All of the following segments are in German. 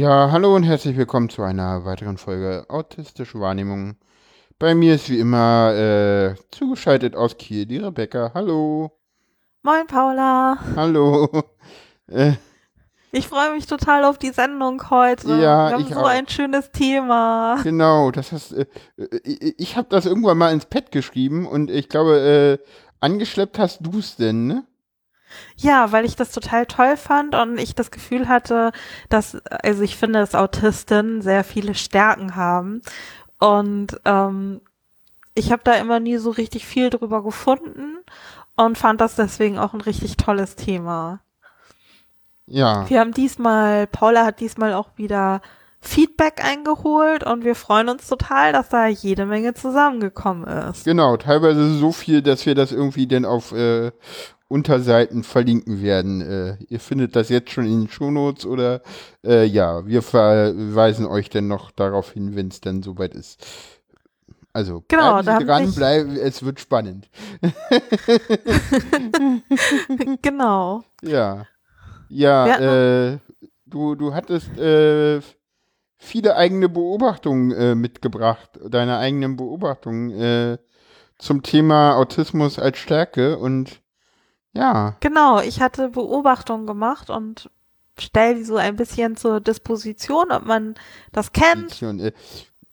Ja, hallo und herzlich willkommen zu einer weiteren Folge Autistische Wahrnehmung. Bei mir ist wie immer äh, zugeschaltet aus Kiel die Rebecca. Hallo. Moin Paula. Hallo. Äh, Ich freue mich total auf die Sendung heute. Ja, Wir haben ich so auch. ein schönes Thema. genau, das hast äh, äh, ich, ich habe das irgendwann mal ins Pad geschrieben und ich glaube, äh, angeschleppt hast du es denn, ne? Ja, weil ich das total toll fand und ich das Gefühl hatte, dass, also ich finde, dass Autisten sehr viele Stärken haben. Und ähm, ich habe da immer nie so richtig viel drüber gefunden und fand das deswegen auch ein richtig tolles Thema. Ja. Wir haben diesmal, Paula hat diesmal auch wieder Feedback eingeholt und wir freuen uns total, dass da jede Menge zusammengekommen ist. Genau, teilweise so viel, dass wir das irgendwie dann auf äh, Unterseiten verlinken werden. Äh, ihr findet das jetzt schon in den Shownotes oder äh, ja, wir verweisen euch dann noch darauf hin, wenn es dann soweit ist. Also Genau, bleiben Sie haben dran, sich- bleiben, es wird spannend. genau. Ja. Ja, äh, du, du hattest äh, viele eigene Beobachtungen äh, mitgebracht, deine eigenen Beobachtungen äh, zum Thema Autismus als Stärke und ja. Genau, ich hatte Beobachtungen gemacht und stell die so ein bisschen zur Disposition, ob man das kennt, äh,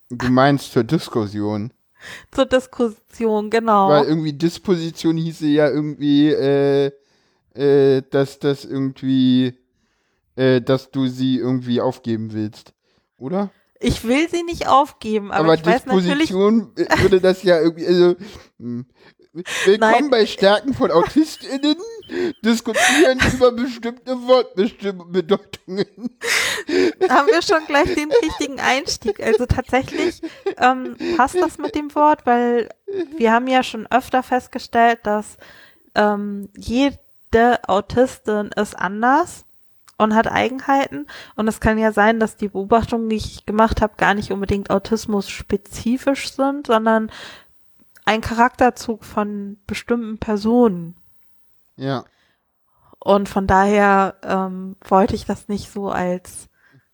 Du meinst zur Diskussion. zur Diskussion, genau. Weil irgendwie Disposition hieße ja irgendwie, äh, äh, dass das irgendwie, äh, dass du sie irgendwie aufgeben willst. Oder? ich will sie nicht aufgeben, aber, Aber, ich weiß natürlich, Disposition äh, würde das ja irgendwie, also, hm. Willkommen Nein. bei Stärken von AutistInnen, diskutieren über bestimmte Wortbedeutungen. haben wir schon gleich den richtigen Einstieg. Also tatsächlich ähm, passt das mit dem Wort, weil wir haben ja schon öfter festgestellt, dass ähm, jede Autistin ist anders und hat Eigenheiten. Und es kann ja sein, dass die Beobachtungen, die ich gemacht habe, gar nicht unbedingt autismus-spezifisch sind, sondern ein Charakterzug von bestimmten Personen. Ja, Und von daher ähm, wollte ich das nicht so als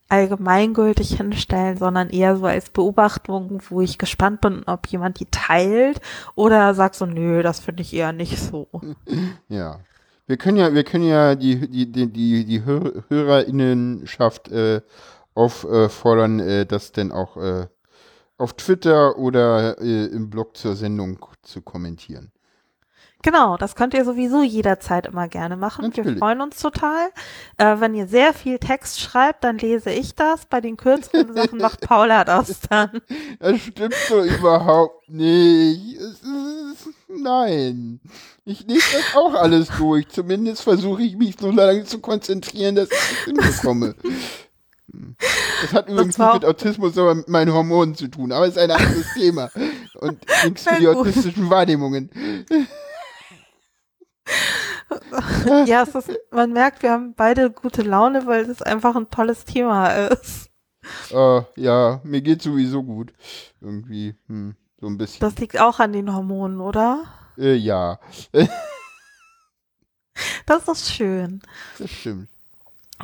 allgemeingültig hinstellen, sondern eher so als Beobachtung, wo ich gespannt bin, ob jemand die teilt oder sagt so, nö, das finde ich eher nicht so. ja. Wir können ja, wir können ja die, die, die, die, die Hör HörerInnenschaft äh, auffordern, äh, das denn auch äh, auf Twitter oder äh, im Blog zur Sendung zu kommentieren. Genau, das könnt ihr sowieso jederzeit immer gerne machen. Wir Natürlich. freuen uns total. Äh, wenn ihr sehr viel Text schreibt, dann lese ich das. Bei den kürzeren Sachen macht Paula das dann. Das stimmt so überhaupt nicht. Ist, nein. Ich lese das auch alles durch. Zumindest versuche ich mich so lange zu konzentrieren, dass ich es hinbekomme. Das hat übrigens war nicht mit Autismus, sondern mit meinen Hormonen zu tun. Aber es ist ein anderes Thema. Und nichts für die autistischen Wahrnehmungen. Ja, ist, man merkt, wir haben beide gute Laune, weil es einfach ein tolles Thema ist. Äh, ja, mir geht sowieso gut. Irgendwie, hm, so ein bisschen. Das liegt auch an den Hormonen, oder? äh, ja, Das ist schön. das stimmt.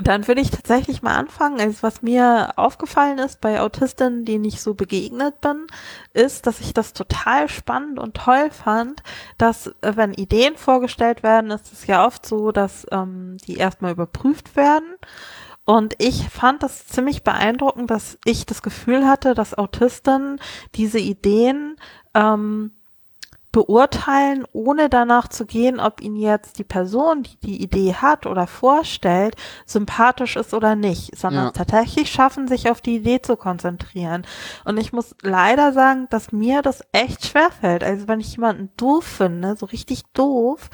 Dann würde ich tatsächlich mal anfangen. Also was mir aufgefallen ist bei Autistinnen, denen ich so begegnet bin, ist, dass ich das total spannend und toll fand, dass äh, wenn Ideen vorgestellt werden, ist es ja oft so, dass ähm, die erstmal überprüft werden. Und ich fand das ziemlich beeindruckend, dass ich das Gefühl hatte, dass Autisten diese Ideen ähm, beurteilen, ohne danach zu gehen, ob ihnen jetzt die Person, die die Idee hat oder vorstellt, sympathisch ist oder nicht, sondern Ja. tatsächlich schaffen, sich auf die Idee zu konzentrieren. Und ich muss leider sagen, dass mir das echt schwerfällt. Also wenn ich jemanden doof finde, so richtig doof,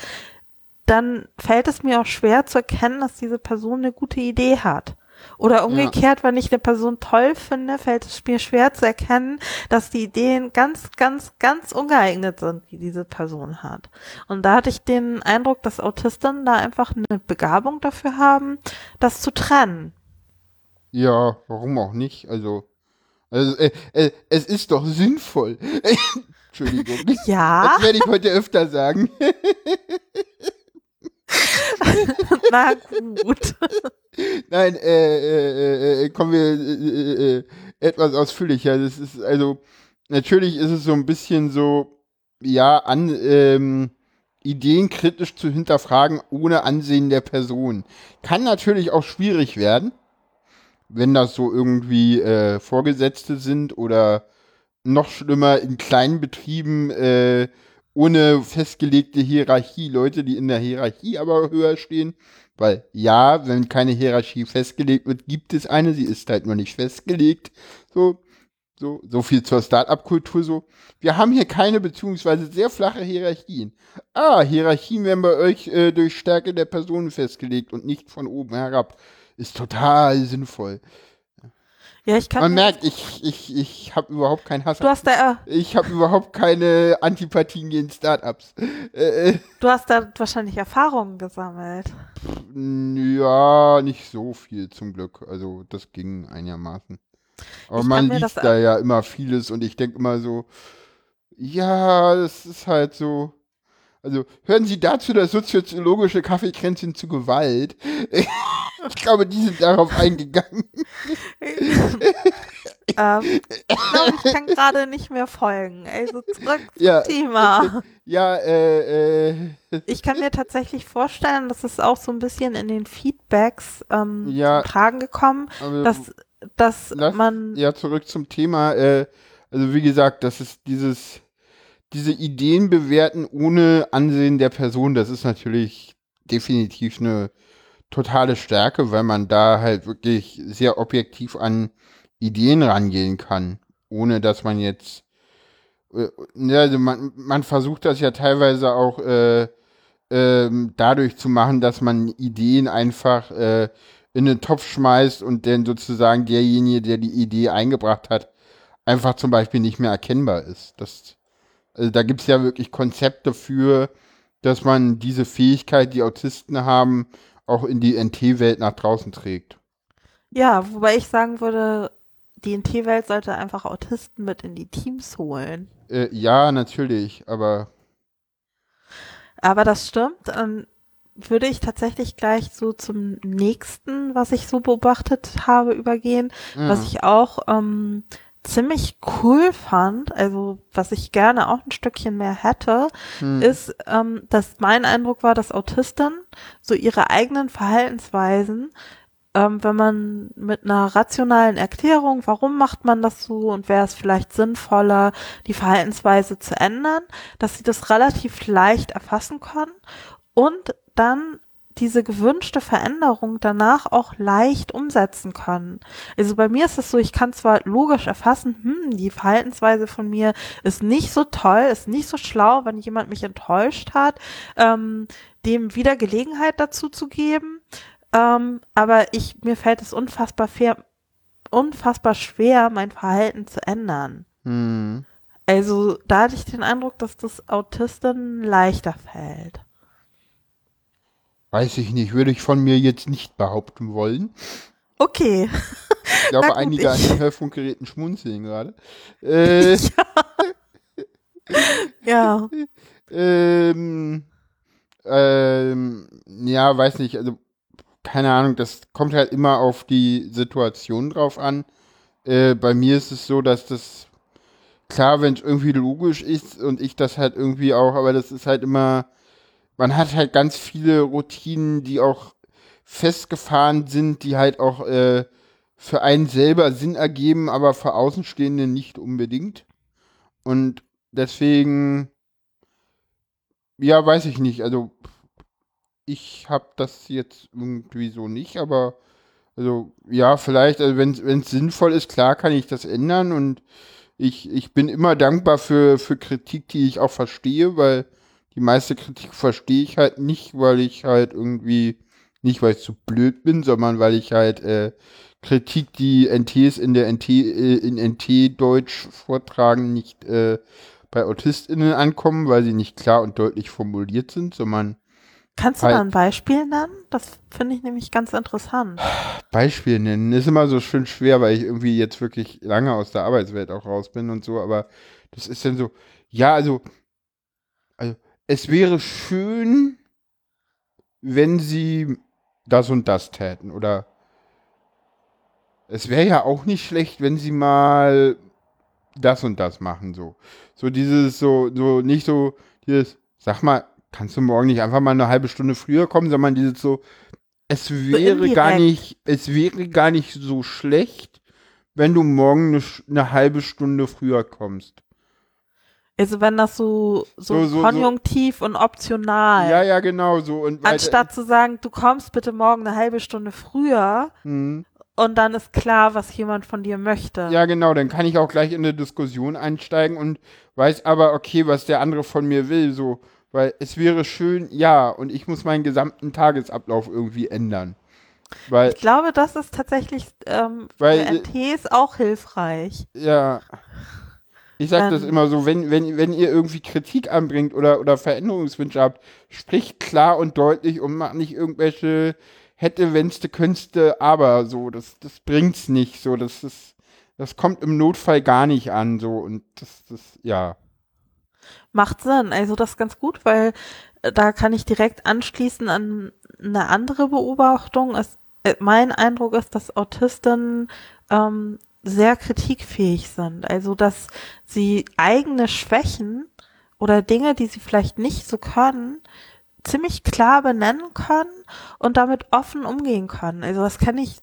dann fällt es mir auch schwer zu erkennen, dass diese Person eine gute Idee hat. Oder umgekehrt, wenn ich eine Person toll finde, fällt es mir schwer zu erkennen, dass die Ideen ganz, ganz, ganz ungeeignet sind, die diese Person hat. Und da hatte ich den Eindruck, dass Autisten da einfach eine Begabung dafür haben, das zu trennen. Ja, warum auch nicht? Also, also äh, äh, es ist doch sinnvoll. Entschuldigung. Ja, Das werde ich heute öfter sagen. Na gut. Nein, äh, äh, äh, kommen wir äh, äh, etwas ausführlicher. Das ist also natürlich ist es so ein bisschen so, ja, an ähm, Ideen kritisch zu hinterfragen ohne Ansehen der Person. Kann natürlich auch schwierig werden, wenn das so irgendwie äh, Vorgesetzte sind oder noch schlimmer in kleinen Betrieben äh, ohne festgelegte Hierarchie, Leute, die in der Hierarchie aber höher stehen. Weil ja, wenn keine Hierarchie festgelegt wird, gibt es eine, sie ist halt nur nicht festgelegt. So, so, so viel zur Start-up-Kultur so. Wir haben hier keine beziehungsweise sehr flache Hierarchien. Ah, Hierarchien werden bei euch äh, durch Stärke der Personen festgelegt und nicht von oben herab. Ist total sinnvoll. Ja, ich kann. Man merkt, ich, ich, ich habe überhaupt keinen Hass. Du hast da, ich habe überhaupt keine Antipathien gegen Startups. Äh, äh, du hast da wahrscheinlich Erfahrungen gesammelt. Ja, nicht so viel zum Glück. Also das ging einigermaßen. Aber Ich man liest da ja immer vieles und ich denke immer so, ja, das ist halt so. Also hören Sie dazu das soziologische Kaffeekränzchen zu Gewalt. Ich glaube, die sind darauf eingegangen. ähm, ich glaube, ich kann gerade nicht mehr folgen. Also zurück zum Ja, Thema. Ja, äh, äh, Ich kann mir tatsächlich vorstellen, dass es auch so ein bisschen in den Feedbacks ähm, Ja. zum Tragen gekommen, aber dass, dass Lass- man ja, zurück zum Thema. Äh, also wie gesagt, das ist dieses, diese Ideen bewerten ohne Ansehen der Person, das ist natürlich definitiv eine totale Stärke, weil man da halt wirklich sehr objektiv an Ideen rangehen kann, ohne dass man jetzt äh, also man, man versucht das ja teilweise auch äh, ähm, dadurch zu machen, dass man Ideen einfach äh, in den Topf schmeißt und dann sozusagen derjenige, der die Idee eingebracht hat, einfach zum Beispiel nicht mehr erkennbar ist. Das, also da gibt es ja wirklich Konzepte für, dass man diese Fähigkeit, die Autisten haben, auch in die NT-Welt nach draußen trägt. Ja, wobei ich sagen würde, die NT-Welt sollte einfach Autisten mit in die Teams holen. Äh, ja, natürlich, aber Aber das stimmt. Dann würde ich tatsächlich gleich so zum nächsten, was ich so beobachtet habe, übergehen, ja. was ich auch ähm, ziemlich cool fand, also was ich gerne auch ein Stückchen mehr hätte, hm, ist, ähm, dass mein Eindruck war, dass Autisten so ihre eigenen Verhaltensweisen, ähm, wenn man mit einer rationalen Erklärung, warum macht man das so und wäre es vielleicht sinnvoller, die Verhaltensweise zu ändern, dass sie das relativ leicht erfassen können und dann diese gewünschte Veränderung danach auch leicht umsetzen können. Also bei mir ist es so, ich kann zwar logisch erfassen, hm, die Verhaltensweise von mir ist nicht so toll, ist nicht so schlau, wenn jemand mich enttäuscht hat, ähm, dem wieder Gelegenheit dazu zu geben. Ähm, aber ich, mir fällt es unfassbar fair, unfassbar schwer, mein Verhalten zu ändern. hm. Also da hatte ich den Eindruck, dass das Autisten leichter fällt. Weiß ich nicht, würde ich von mir jetzt nicht behaupten wollen. Okay. Ich glaube, gut, einige an ich- den Hörfunkgeräten schmunzeln gerade. Äh, Ja. ähm, ähm, ja, weiß nicht, also keine Ahnung, das kommt halt immer auf die Situation drauf an. Äh, bei mir ist es so, dass das klar, wenn es irgendwie logisch ist und ich das halt irgendwie auch, aber das ist halt immer, man hat halt ganz viele Routinen, die auch festgefahren sind, die halt auch äh, für einen selber Sinn ergeben, aber für Außenstehende nicht unbedingt. Und deswegen, ja, weiß ich nicht. Also, ich habe das jetzt irgendwie so nicht, aber also, ja, vielleicht, also wenn es sinnvoll ist, klar kann ich das ändern und ich, ich bin immer dankbar für, für Kritik, die ich auch verstehe, weil die meiste Kritik verstehe ich halt nicht, weil ich halt irgendwie, nicht weil ich zu blöd bin, sondern weil ich halt äh, Kritik, die NTs in der NT, äh, in NT-Deutsch vortragen, nicht äh, bei AutistInnen ankommen, weil sie nicht klar und deutlich formuliert sind, sondern Kannst du Halt. da ein Beispiel nennen? Das finde ich nämlich ganz interessant. Beispiel nennen. Ist immer so schön schwer, weil ich irgendwie jetzt wirklich lange aus der Arbeitswelt auch raus bin und so, aber das ist dann so, ja, also, also es wäre schön, wenn sie das und das täten? Oder es wäre ja auch nicht schlecht, wenn sie mal das und das machen, so. So dieses, so, so, nicht so, dieses, sag mal, kannst du morgen nicht einfach mal eine halbe Stunde früher kommen, sondern dieses so, es wäre so gar nicht, es wäre gar nicht so schlecht, wenn du morgen eine, eine halbe Stunde früher kommst. Also wenn das so, so, so, so konjunktiv so. und optional. Ja, ja, genau so. Und Anstatt zu sagen, du kommst bitte morgen eine halbe Stunde früher mhm. und dann ist klar, was jemand von dir möchte. Ja, genau, dann kann ich auch gleich in eine Diskussion einsteigen und weiß aber, okay, was der andere von mir will, so. Weil es wäre schön, ja, und ich muss meinen gesamten Tagesablauf irgendwie ändern. Weil, ich glaube, das ist tatsächlich ähm, weil, für NTs auch hilfreich. Ja. Ich sage ähm, das immer so, wenn, wenn, wenn ihr irgendwie Kritik anbringt oder, oder Veränderungswünsche habt, spricht klar und deutlich und macht nicht irgendwelche hätte, wennste, könste, aber so, das, das bringt's nicht, so, das ist, das kommt im Notfall gar nicht an, so, und das, das, ja. Macht Sinn, also das ist ganz gut, weil äh, da kann ich direkt anschließen an eine andere Beobachtung. Es, äh, mein Eindruck ist, dass Autisten ähm, sehr kritikfähig sind. Also, dass sie eigene Schwächen oder Dinge, die sie vielleicht nicht so können, ziemlich klar benennen können und damit offen umgehen können. Also, das kann ich,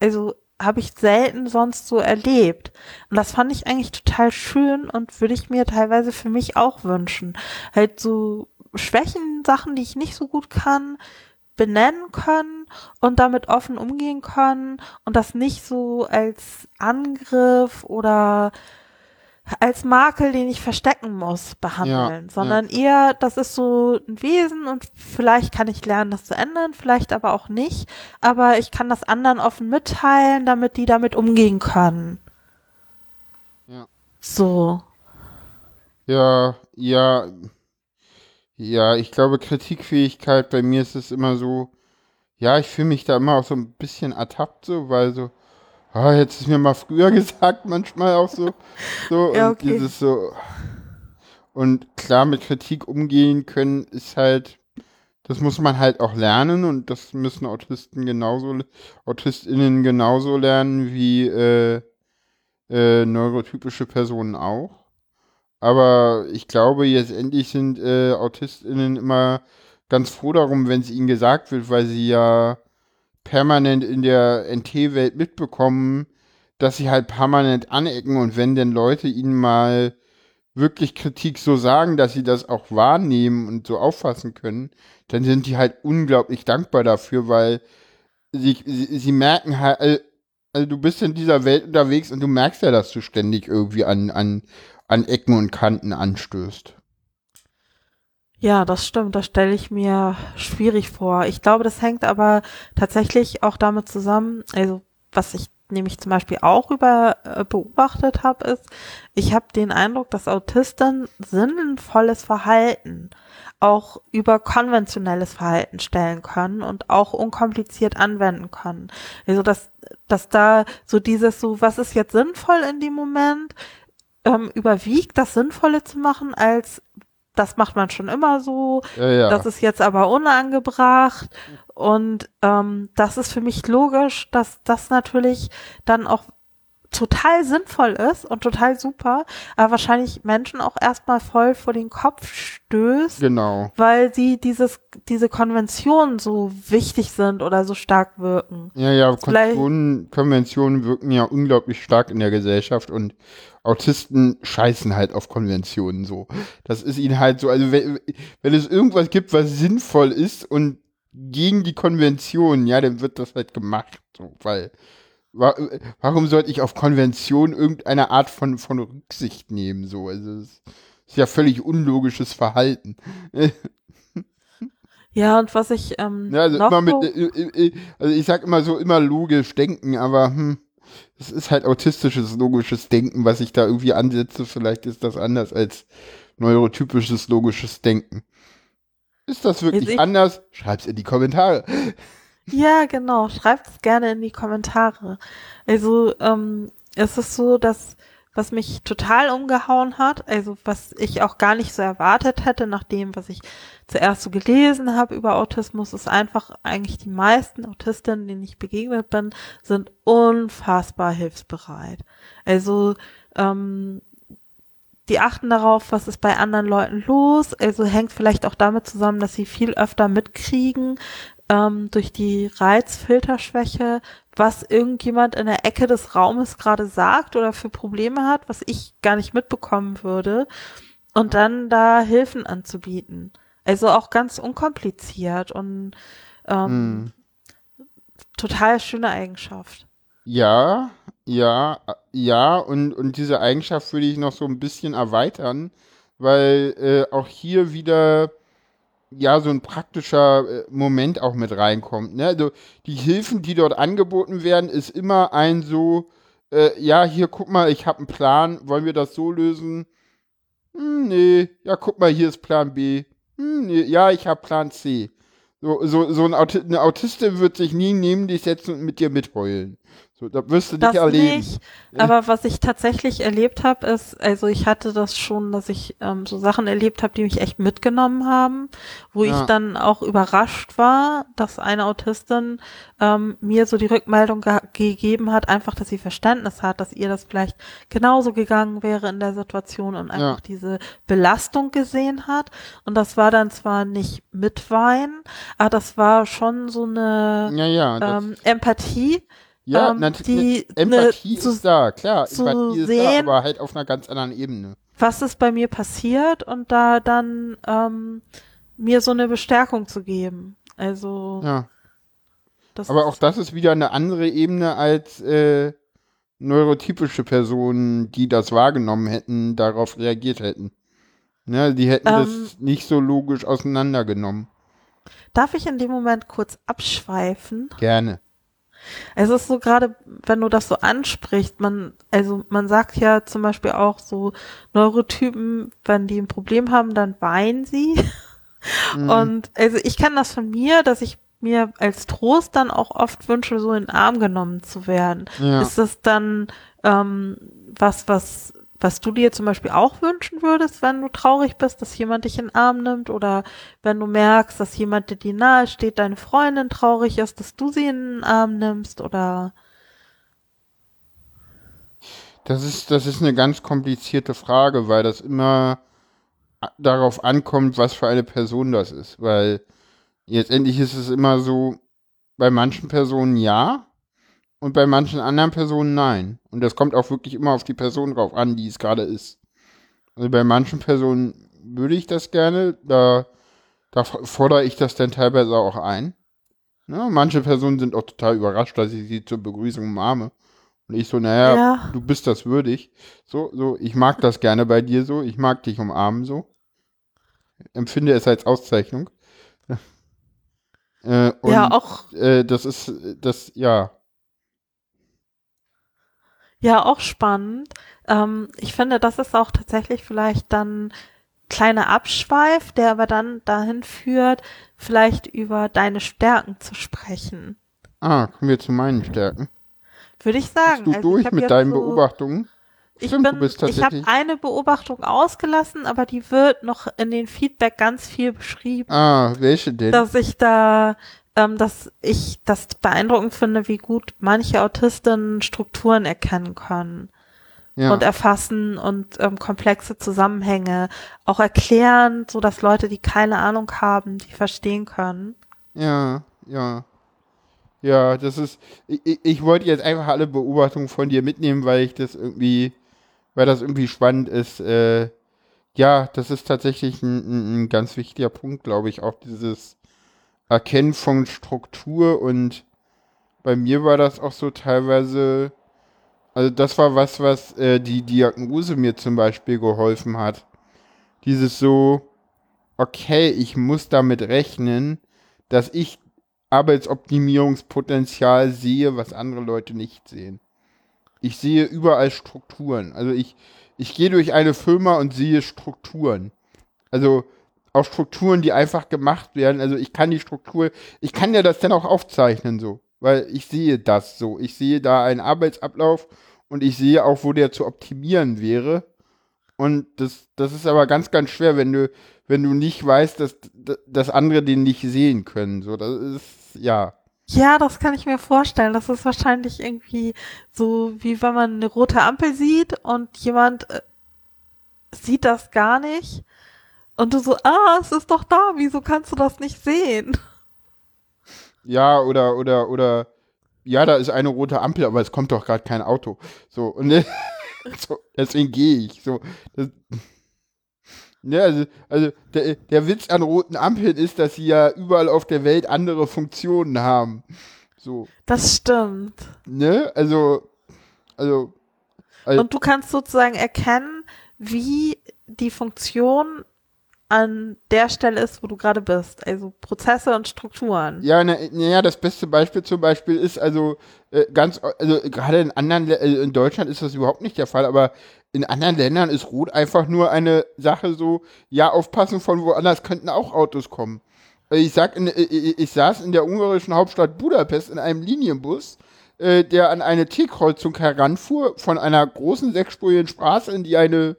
also, habe ich selten sonst so erlebt. Und das fand ich eigentlich total schön und würde ich mir teilweise für mich auch wünschen. Halt so Schwächen, Sachen, die ich nicht so gut kann, benennen können und damit offen umgehen können und das nicht so als Angriff oder als Makel, den ich verstecken muss, behandeln, ja, sondern ja. eher, das ist so ein Wesen und vielleicht kann ich lernen, das zu ändern, vielleicht aber auch nicht, aber ich kann das anderen offen mitteilen, damit die damit umgehen können. Ja. So. Ja, ja, ja, ich glaube, Kritikfähigkeit, bei mir ist es immer so, ja, ich fühle mich da immer auch so ein bisschen ertappt, so, weil so, ah, jetzt ist mir mal früher gesagt, manchmal auch so, so, ja, okay. und dieses so, und klar mit Kritik umgehen können, ist halt, das muss man halt auch lernen und das müssen Autisten genauso, AutistInnen genauso lernen wie äh, äh, neurotypische Personen auch. Aber ich glaube, jetzt endlich sind äh, AutistInnen immer ganz froh darum, wenn es ihnen gesagt wird, weil sie ja permanent in der NT-Welt mitbekommen, dass sie halt permanent anecken und wenn denn Leute ihnen mal wirklich Kritik so sagen, dass sie das auch wahrnehmen und so auffassen können, dann sind die halt unglaublich dankbar dafür, weil sie, sie, sie merken halt, also du bist in dieser Welt unterwegs und du merkst ja, dass du ständig irgendwie an, an an Ecken und Kanten anstößt. Ja, das stimmt. Das stelle ich mir schwierig vor. Ich glaube, das hängt aber tatsächlich auch damit zusammen, also was ich nämlich zum Beispiel auch über äh, beobachtet habe, ist, ich habe den Eindruck, dass Autisten sinnvolles Verhalten auch über konventionelles Verhalten stellen können und auch unkompliziert anwenden können. Also dass, dass da so dieses so, was ist jetzt sinnvoll in dem Moment, ähm, überwiegt, das Sinnvolle zu machen, als das macht man schon immer so, ja, ja. das ist jetzt aber unangebracht und ähm, das ist für mich logisch, dass das natürlich dann auch total sinnvoll ist und total super, aber wahrscheinlich Menschen auch erstmal voll vor den Kopf stößt. Genau. Weil sie dieses, diese Konventionen so wichtig sind oder so stark wirken. Ja, ja, Konventionen, Konventionen wirken ja unglaublich stark in der Gesellschaft und Autisten scheißen halt auf Konventionen so. Das ist ihnen halt so, also wenn, wenn es irgendwas gibt, was sinnvoll ist und gegen die Konvention, ja, dann wird das halt gemacht, so, weil warum sollte ich auf Konvention irgendeine Art von, von Rücksicht nehmen? So, also es ist ja völlig unlogisches Verhalten. Ja, und was ich ähm, ja, also immer mit, äh, äh, äh, also ich sag immer so immer logisch denken, aber hm, es ist halt autistisches logisches Denken, was ich da irgendwie ansetze. Vielleicht ist das anders als neurotypisches logisches Denken. Ist das wirklich ich anders? Schreib's in die Kommentare. Ja, genau. Schreibt es gerne in die Kommentare. Also ähm, es ist so, dass was mich total umgehauen hat, also was ich auch gar nicht so erwartet hätte, nach dem, was ich zuerst so gelesen habe über Autismus, ist einfach eigentlich die meisten Autistinnen, denen ich begegnet bin, sind unfassbar hilfsbereit. Also ähm, die achten darauf, was ist bei anderen Leuten los. Also hängt vielleicht auch damit zusammen, dass sie viel öfter mitkriegen ähm, durch die Reizfilterschwäche, was irgendjemand in der Ecke des Raumes gerade sagt oder für Probleme hat, was ich gar nicht mitbekommen würde. Und dann da Hilfen anzubieten. Also auch ganz unkompliziert und ähm, hm. total schöne Eigenschaft. Ja, ja, ja, und, und diese Eigenschaft würde ich noch so ein bisschen erweitern, weil äh, auch hier wieder ja so ein praktischer äh, Moment auch mit reinkommt. Ne? Also die Hilfen, die dort angeboten werden, ist immer ein so, äh, ja, hier guck mal, ich habe einen Plan, wollen wir das so lösen? Hm, nee, ja, guck mal, hier ist Plan B. Hm, nee, ja, ich habe Plan C. So, so, so ein Aut eine Autistin wird sich nie neben dich setzen und mit dir mitheulen. So, da wirst du nicht erleben. Nicht, aber was ich tatsächlich erlebt habe, ist, also ich hatte das schon, dass ich ähm, so Sachen erlebt habe, die mich echt mitgenommen haben, wo ja. ich dann auch überrascht war, dass eine Autistin ähm, mir so die Rückmeldung ge gegeben hat, einfach, dass sie Verständnis hat, dass ihr das vielleicht genauso gegangen wäre in der Situation und einfach ja. diese Belastung gesehen hat. Und das war dann zwar nicht mit Wein, aber das war schon so eine ja, ähm, Empathie ja, ähm, die Empathie ne, ist da, klar. Empathie ist sehen, da, aber halt auf einer ganz anderen Ebene. Was ist bei mir passiert und da dann ähm, mir so eine Bestärkung zu geben. Also. Ja. aber auch das ist wieder eine andere Ebene als äh, neurotypische Personen, die das wahrgenommen hätten, darauf reagiert hätten. Ne, die hätten ähm, das nicht so logisch auseinandergenommen. Darf ich in dem Moment kurz abschweifen? Gerne. Es ist so gerade, wenn du das so ansprichst, man, also man sagt ja zum Beispiel auch so Neurotypen, wenn die ein Problem haben, dann weinen sie. Mhm. Und also ich kenne das von mir, dass ich mir als Trost dann auch oft wünsche, so in den Arm genommen zu werden. Ja. Ist das dann ähm, was, was was du dir zum Beispiel auch wünschen würdest, wenn du traurig bist, dass jemand dich in den Arm nimmt oder wenn du merkst, dass jemand, der dir nahe steht, deine Freundin traurig ist, dass du sie in den Arm nimmst oder das ist, das ist eine ganz komplizierte Frage, weil das immer darauf ankommt, was für eine Person das ist. Weil letztendlich ist es immer so, bei manchen Personen ja, und bei manchen anderen Personen nein. Und das kommt auch wirklich immer auf die Person drauf an, die es gerade ist. Also bei manchen Personen würde ich das gerne, da, da fordere ich das dann teilweise auch ein. Ja, manche Personen sind auch total überrascht, dass ich sie zur Begrüßung umarme. Und ich so, naja, ja. du bist das würdig. So, so, ich mag das gerne bei dir so, ich mag dich umarmen so. Empfinde es als Auszeichnung. äh, und, ja, auch. Äh, das ist, das, ja. Ja, auch spannend. Ähm, ich finde, das ist auch tatsächlich vielleicht dann kleiner Abschweif, der aber dann dahin führt, vielleicht über deine Stärken zu sprechen. Ah, kommen wir zu meinen Stärken. Würde ich sagen. Bist du also durch mit deinen so, Beobachtungen? Ich, Stimmt, bin, ich habe eine Beobachtung ausgelassen, aber die wird noch in den Feedback ganz viel beschrieben. Ah, welche denn? Dass ich da ähm, dass ich das beeindruckend finde, wie gut manche Autisten Strukturen erkennen können. Ja. und erfassen und ähm, komplexe Zusammenhänge auch erklären, so dass Leute, die keine Ahnung haben, die verstehen können. Ja, ja. Ja, das ist, ich, ich wollte jetzt einfach alle Beobachtungen von dir mitnehmen, weil ich das irgendwie, weil das irgendwie spannend ist. Äh, ja, das ist tatsächlich ein, ein ganz wichtiger Punkt, glaube ich, auch dieses, Erkennen von Struktur und bei mir war das auch so teilweise, also das war was, was äh, die Diagnose mir zum Beispiel geholfen hat. Dieses so, okay, ich muss damit rechnen, dass ich Arbeitsoptimierungspotenzial sehe, was andere Leute nicht sehen. Ich sehe überall Strukturen. Also ich, ich gehe durch eine Firma und sehe Strukturen. Also auch Strukturen, die einfach gemacht werden. Also ich kann die Struktur, ich kann ja das dann auch aufzeichnen so, weil ich sehe das so. Ich sehe da einen Arbeitsablauf und ich sehe auch, wo der zu optimieren wäre. Und das, das ist aber ganz, ganz schwer, wenn du, wenn du nicht weißt, dass, dass andere den nicht sehen können. So, das ist, ja. Ja, das kann ich mir vorstellen. Das ist wahrscheinlich irgendwie so, wie wenn man eine rote Ampel sieht und jemand äh, sieht das gar nicht. Und du so, ah, es ist doch da, wieso kannst du das nicht sehen? Ja, oder, oder, oder, ja, da ist eine rote Ampel, aber es kommt doch gerade kein Auto. So, und so, deswegen gehe ich. So, das, ja, also, also der, der Witz an roten Ampeln ist, dass sie ja überall auf der Welt andere Funktionen haben. So. Das stimmt. Ne? Also, also, also Und du kannst sozusagen erkennen, wie die Funktion an der Stelle ist, wo du gerade bist. Also Prozesse und Strukturen. Ja, naja, na das beste Beispiel zum Beispiel ist also äh, ganz, also gerade in anderen, also in Deutschland ist das überhaupt nicht der Fall, aber in anderen Ländern ist Rot einfach nur eine Sache so, ja, aufpassen, von woanders könnten auch Autos kommen. Also ich sag, in, ich, äh, äh, ich saß in der ungarischen Hauptstadt Budapest in einem Linienbus, äh, der an eine T-Kreuzung heranfuhr, von einer großen sechsspurigen Straße, in die eine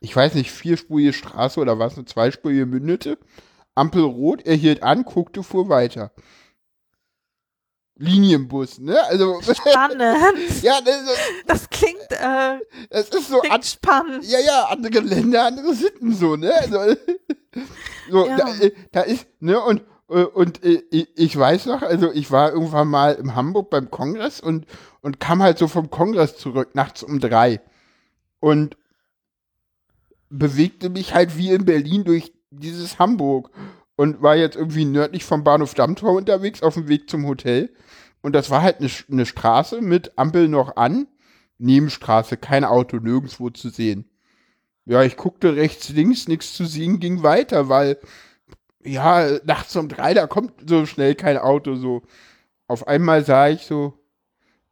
ich weiß nicht, vierspurige Straße oder was, eine zweispurige mündete. Ampel rot, er hielt an, guckte, fuhr weiter. Linienbus, ne? Also spannend. ja, das, das klingt, äh, das ist so an, spannend. Ja, ja, andere Länder, andere Sitten so, ne? Also, so, ja. da, äh, da, ist, ne? Und äh, und äh, ich weiß noch, also ich war irgendwann mal in Hamburg beim Kongress und und kam halt so vom Kongress zurück nachts um drei und bewegte mich halt wie in Berlin durch dieses Hamburg und war jetzt irgendwie nördlich vom Bahnhof Dammtor unterwegs auf dem Weg zum Hotel. Und das war halt eine, eine Straße mit Ampel noch an. Nebenstraße, kein Auto, nirgendwo zu sehen. Ja, ich guckte rechts, links, nichts zu sehen, ging weiter, weil, ja, nachts um drei, da kommt so schnell kein Auto, so. Auf einmal sah ich so,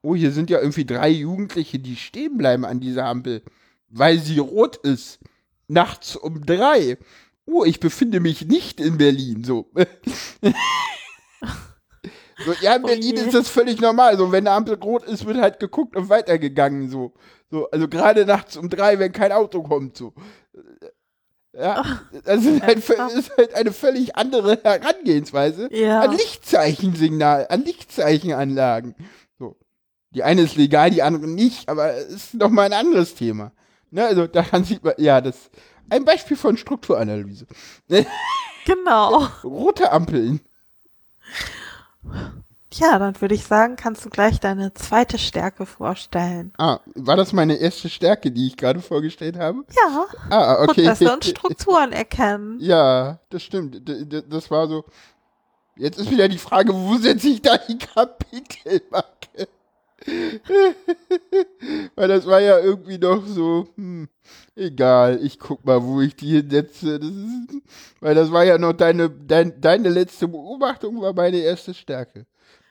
oh, hier sind ja irgendwie drei Jugendliche, die stehen bleiben an dieser Ampel, weil sie rot ist nachts um drei. Oh, ich befinde mich nicht in Berlin. So. so ja, in Berlin okay. ist das völlig normal. So, wenn eine Ampel rot ist, wird halt geguckt und weitergegangen. So. So, also gerade nachts um drei, wenn kein Auto kommt. So. Ja, das ist halt, ist halt eine völlig andere Herangehensweise ja. an Lichtzeichensignal, an Lichtzeichenanlagen. So. Die eine ist legal, die andere nicht, aber es ist nochmal ein anderes Thema. Ne, also daran sieht man, ja, das ein Beispiel von Strukturanalyse. Genau. Rote Ampeln. Ja, dann würde ich sagen, kannst du gleich deine zweite Stärke vorstellen. Ah, war das meine erste Stärke, die ich gerade vorgestellt habe? Ja. Ah, okay. Prozesse und Strukturen erkennen. Ja, das stimmt. Das war so. Jetzt ist wieder die Frage, wo setze ich da die Kapitelmarke? Weil das war ja irgendwie noch so, hm, egal, ich guck mal, wo ich die hinsetze. Das ist, weil das war ja noch deine, dein, deine letzte Beobachtung, war meine erste Stärke.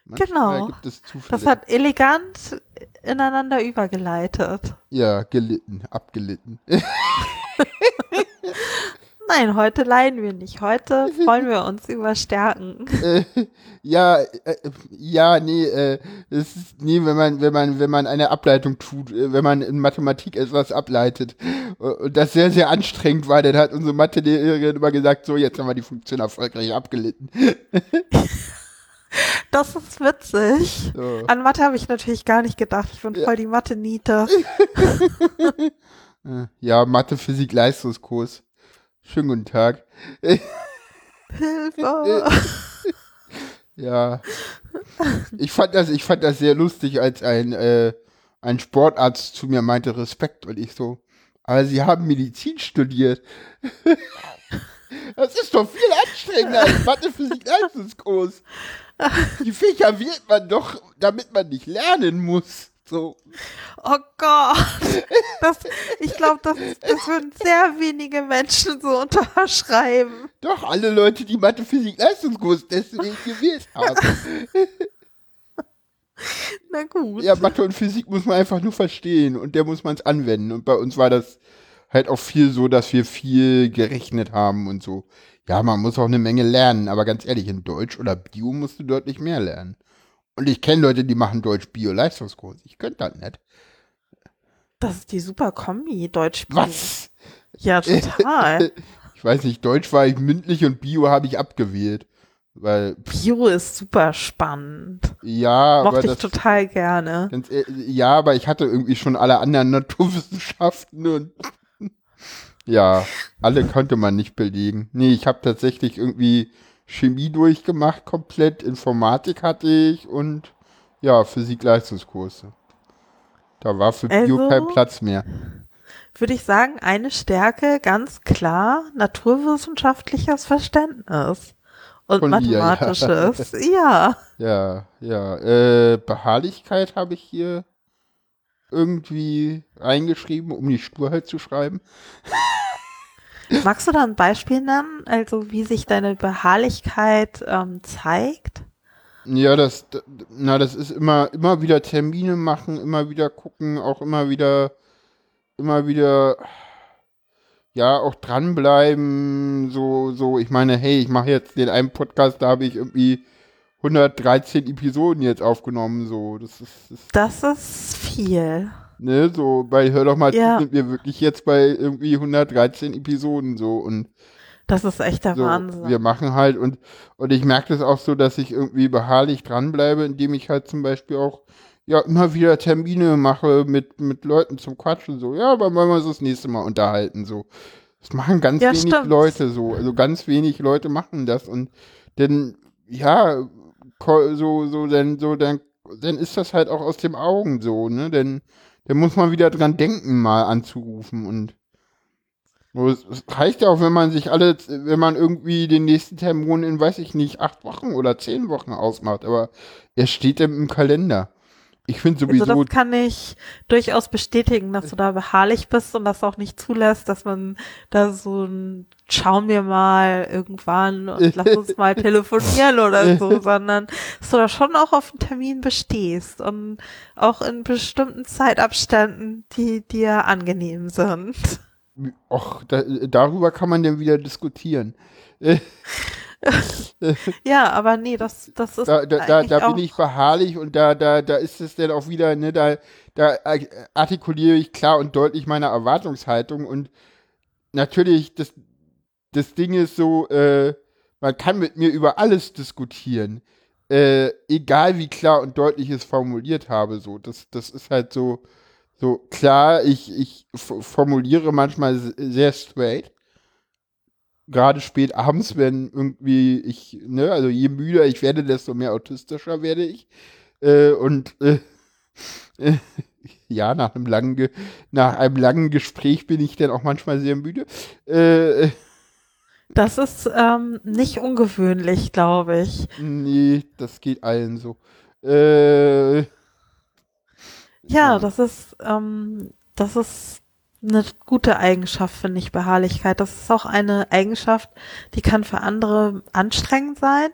Manchmal genau. das hat elegant ineinander übergeleitet. Ja, gelitten, abgelitten. Nein, heute leiden wir nicht. Heute freuen wir uns über Stärken. Äh, ja, äh, ja, nee, äh, es ist, nee, wenn man, wenn man, wenn man eine Ableitung tut, äh, wenn man in Mathematik etwas ableitet und das sehr, sehr anstrengend war, dann hat unsere Mathelehrerin immer gesagt, so, jetzt haben wir die Funktion erfolgreich abgelitten. Das ist witzig. So. An Mathe habe ich natürlich gar nicht gedacht. Ich bin ja. voll die Mathe-Niete. ja, Mathe, Physik, Leistungskurs. Schönen guten Tag. Hilfe! ja. Ich fand das, ich fand das sehr lustig, als ein, äh, ein Sportarzt zu mir meinte, Respekt, und ich so, aber Sie haben Medizin studiert. das ist doch viel anstrengender als Mathe, Physik, Leistungskurs. Die Fächer wählt man doch, damit man nicht lernen muss. So. Oh Gott. Das, ich glaube, das, das würden sehr wenige Menschen so unterschreiben. Doch, alle Leute, die Mathe, Physik, Leistungskurs deswegen gewählt haben. Na gut. Ja, Mathe und Physik muss man einfach nur verstehen und der muss man es anwenden. Und bei uns war das halt auch viel so, dass wir viel gerechnet haben und so. Ja, man muss auch eine Menge lernen, aber ganz ehrlich, in Deutsch oder Bio musst du deutlich mehr lernen. Und ich kenne Leute, die machen Deutsch-Bio-Leistungskurs. Ich könnte das nicht. Das ist die super Kombi, Deutsch Bio. Was? Ja, total. ich weiß nicht, Deutsch war ich mündlich und Bio habe ich abgewählt. Weil, Bio ist super spannend. ja, aber Mochte ich das, total gerne. ganz, ja, aber ich hatte irgendwie schon alle anderen Naturwissenschaften und ja, alle konnte man nicht belegen. Nee, ich habe tatsächlich irgendwie Chemie durchgemacht komplett, Informatik hatte ich und ja, Physik-Leistungskurse. Da war für Bio Also- kein Platz mehr. Würde ich sagen, eine Stärke, ganz klar, naturwissenschaftliches Verständnis. Und Von dir, ja. mathematisches. Ja. Ja, ja. Äh, Beharrlichkeit habe ich hier irgendwie reingeschrieben, um die Sturheit zu schreiben. Magst du da ein Beispiel nennen? Also, wie sich deine Beharrlichkeit ähm, zeigt? Ja, das, na, das ist immer, immer wieder Termine machen, immer wieder gucken, auch immer wieder, immer wieder, ja, auch dranbleiben, so, so, ich meine, hey, ich mache jetzt den einen Podcast, da habe ich irgendwie 113 Episoden jetzt aufgenommen, so, das ist, das, Das ist viel. Ne, so, bei Hör doch mal, Ja. sind wir wirklich jetzt bei irgendwie 113 Episoden, so, und Das ist echt der so, Wahnsinn. wir machen halt und, und ich merke das auch so, dass ich irgendwie beharrlich dranbleibe, indem ich halt zum Beispiel auch ja immer wieder Termine mache mit, mit Leuten zum Quatschen, so, ja, aber wollen wir uns das nächste Mal unterhalten, so. Das machen ganz Ja, wenig stimmt. Leute so, also ganz wenig Leute machen das und denn, ja, so, so, dann, so, dann, dann ist das halt auch aus den Augen so, ne, denn, dann muss man wieder dran denken, mal anzurufen und Es reicht ja auch, wenn man sich alle, wenn man irgendwie den nächsten Termin in, weiß ich nicht, acht Wochen oder zehn Wochen ausmacht, aber er steht im Kalender. Ich finde Also sowieso, das kann ich durchaus bestätigen, dass du da beharrlich bist und das auch nicht zulässt, dass man da so ein schauen wir mal irgendwann und lass uns mal telefonieren oder so, sondern dass du da schon auch auf einen Termin bestehst und auch in bestimmten Zeitabständen, die dir angenehm sind. och, da, darüber kann man denn wieder diskutieren. Ja, aber nee, das, das ist Da, da, da, da bin ich beharrlich und da, da, da ist es dann auch wieder, ne, da, da artikuliere ich klar und deutlich meine Erwartungshaltung und natürlich, das, das Ding ist so, äh, man kann mit mir über alles diskutieren. Äh, egal wie klar und deutlich ich es formuliert habe, so. Das, das ist halt so, so klar, ich, ich formuliere manchmal sehr straight. Gerade spät abends, wenn irgendwie ich, ne, also je müder ich werde, desto mehr autistischer werde ich. Äh, und äh, äh, ja, nach einem langen, Ge nach einem langen Gespräch bin ich dann auch manchmal sehr müde. Äh, das ist ähm, nicht ungewöhnlich, glaube ich. nee, das geht allen so. Äh, Ja, das ist, ähm, das ist eine gute Eigenschaft, finde ich, Beharrlichkeit. Das ist auch eine Eigenschaft, die kann für andere anstrengend sein,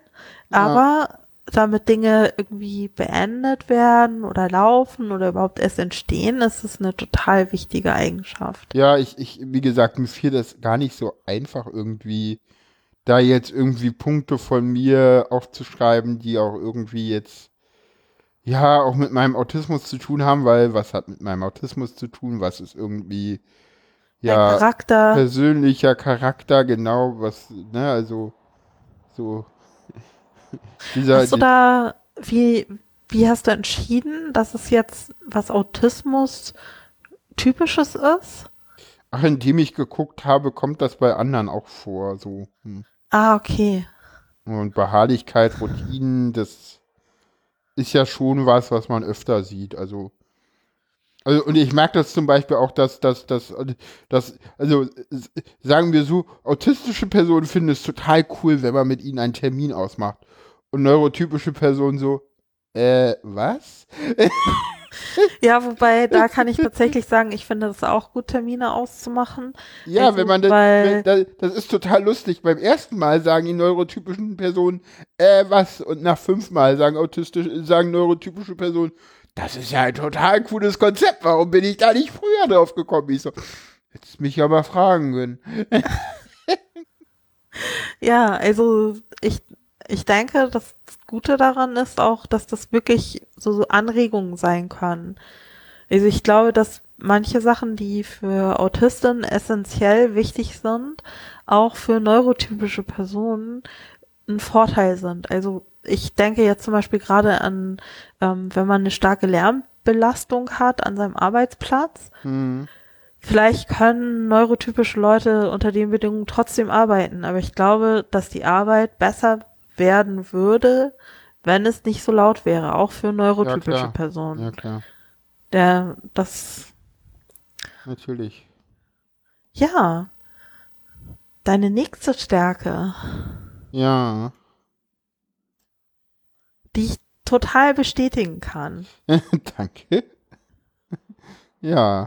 Ja. aber damit Dinge irgendwie beendet werden oder laufen oder überhaupt erst entstehen, ist es eine total wichtige Eigenschaft. Ja, ich, ich, wie gesagt, mir fiel das gar nicht so einfach irgendwie, da jetzt irgendwie Punkte von mir aufzuschreiben, die auch irgendwie jetzt, ja, auch mit meinem Autismus zu tun haben, weil was hat mit meinem Autismus zu tun? Was ist irgendwie, ja, Charakter, persönlicher Charakter, genau, was, ne, also, so, dieser, hast du da, wie, wie hast du entschieden, dass es jetzt was Autismus typisches ist? ach, indem ich geguckt habe, kommt das bei anderen auch vor, so, hm. Ah, okay. Und Beharrlichkeit, Routinen, das ist ja schon was, was man öfter sieht. Also, also und ich merke das zum Beispiel auch, dass, dass, dass, dass, also sagen wir so, autistische Personen finden es total cool, wenn man mit ihnen einen Termin ausmacht. Und neurotypische Personen so, äh, was? Ja, wobei, da kann ich tatsächlich sagen, ich finde es auch gut, Termine auszumachen. Ja, Also, wenn man das, weil- wenn, das, das ist total lustig. Beim ersten Mal sagen die neurotypischen Personen, äh, was? Und nach fünfmal sagen autistisch, sagen neurotypische Personen, das ist ja ein total cooles Konzept. Warum bin ich da nicht früher drauf gekommen? Ich so, hättest mich ja mal fragen können. Ja, also ich, ich denke, das Gute daran ist auch, dass das wirklich so, so Anregungen sein können. Also ich glaube, dass manche Sachen, die für Autisten essentiell wichtig sind, auch für neurotypische Personen ein Vorteil sind. Also ich denke jetzt zum Beispiel gerade an, ähm, wenn man eine starke Lärmbelastung hat an seinem Arbeitsplatz. Hm. Vielleicht können neurotypische Leute unter den Bedingungen trotzdem arbeiten, aber ich glaube, dass die Arbeit besser werden würde, wenn es nicht so laut wäre, auch für neurotypische klar. Personen. Ja, klar. Der, das, Natürlich. ja. Deine nächste Stärke, Ja. die ich total bestätigen kann, Danke. Ja.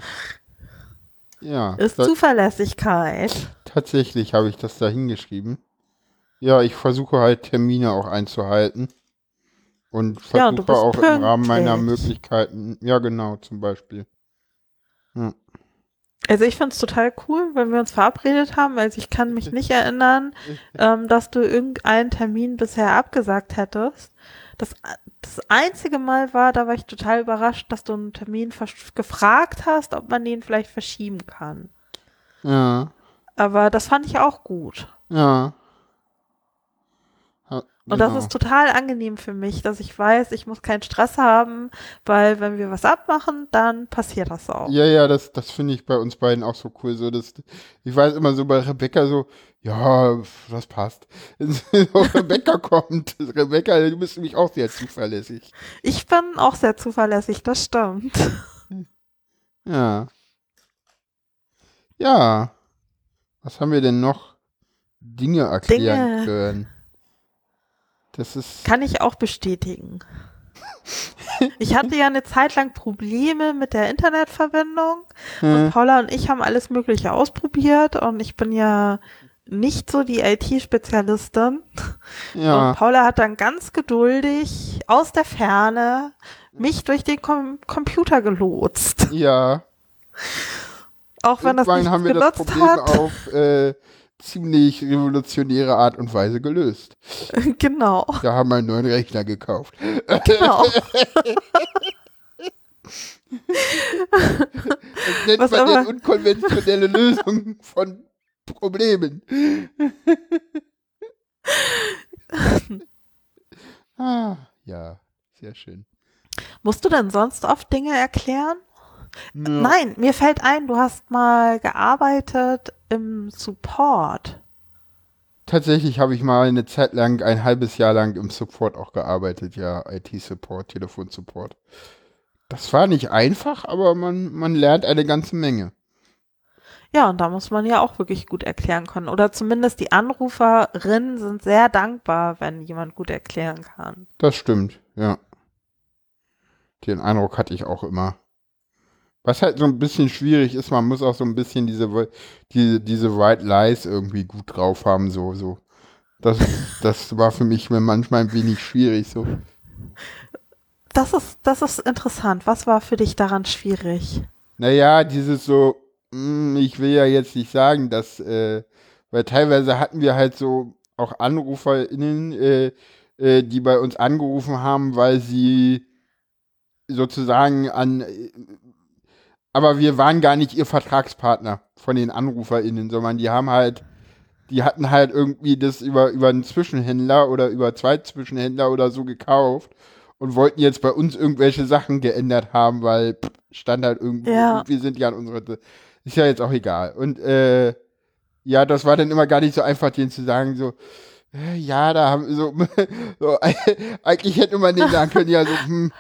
Ja. ist Zuverlässigkeit. tatsächlich habe ich das da hingeschrieben. Ja, ich versuche halt Termine auch einzuhalten. Und Ja, versuche bist auch im Rahmen meiner pünktlich. Möglichkeiten. Ja, genau, zum Beispiel. Also ich find's total cool, wenn wir uns verabredet haben. Also ich kann mich nicht erinnern, ähm, dass du irgendeinen Termin bisher abgesagt hättest. Das, das einzige Mal war, da war ich total überrascht, dass du einen Termin gefragt hast, ob man den vielleicht verschieben kann. Ja, Aber das fand ich auch gut. ja. Und das genau. ist total angenehm für mich, dass ich weiß, ich muss keinen Stress haben, weil wenn wir was abmachen, dann passiert das auch. Ja, ja, das, das finde ich bei uns beiden auch so cool. So, das, ich weiß immer so bei Rebecca so, ja, das passt. Rebecca kommt, Rebecca, du bist nämlich auch sehr zuverlässig. Ich bin auch sehr zuverlässig, das stimmt. Ja. Ja. Was haben wir denn noch? Dinge erklären Dinge. können. Das ist. Kann ich auch bestätigen. Ich hatte ja eine Zeit lang Probleme mit der Internetverbindung und Äh, Paula und ich haben alles Mögliche ausprobiert und ich bin ja nicht so die IT-Spezialistin. ja. Und Paula hat dann ganz geduldig aus der Ferne mich durch den Com Computer gelotst. Ja. Auch wenn das Irgendwann nicht haben wir das genutzt Problem hat. auf äh, ziemlich revolutionäre Art und Weise gelöst. genau, Da haben wir einen neuen Rechner gekauft. genau. Das nennt Was man aber- unkonventionelle Lösung von Problemen. ah, ja, sehr schön. Musst du denn sonst oft Dinge erklären? Ja. Nein, mir fällt ein, du hast mal gearbeitet im Support. Tatsächlich habe ich mal eine Zeit lang, ein halbes Jahr lang im Support auch gearbeitet, ja, IT-Support, Telefonsupport. Das war nicht einfach, aber man, man lernt eine ganze Menge. Ja, und da muss man ja auch wirklich gut erklären können. Oder zumindest die Anruferinnen sind sehr dankbar, wenn jemand gut erklären kann. Das stimmt, ja. Den Eindruck hatte ich auch immer. Was halt so ein bisschen schwierig ist, man muss auch so ein bisschen diese, diese, diese White Lies irgendwie gut drauf haben, so, so. Das, das war für mich manchmal ein wenig schwierig, so. Das ist, das ist interessant. Was war für dich daran schwierig? Naja, dieses so, mm, ich will ja jetzt nicht sagen, dass, äh, weil teilweise hatten wir halt so auch AnruferInnen, äh, äh, die bei uns angerufen haben, weil sie sozusagen an, äh, aber wir waren gar nicht ihr Vertragspartner von den AnruferInnen, sondern die haben halt, die hatten halt irgendwie das über, über einen Zwischenhändler oder über zwei Zwischenhändler oder so gekauft und wollten jetzt bei uns irgendwelche Sachen geändert haben, weil pff, stand halt irgendwo, Ja. wir sind ja an unserer, ist ja jetzt auch egal. Und äh, ja, das war dann immer gar nicht so einfach, denen zu sagen, so, äh, ja, da haben so, so eigentlich hätte man denen sagen können, ja, so, hm,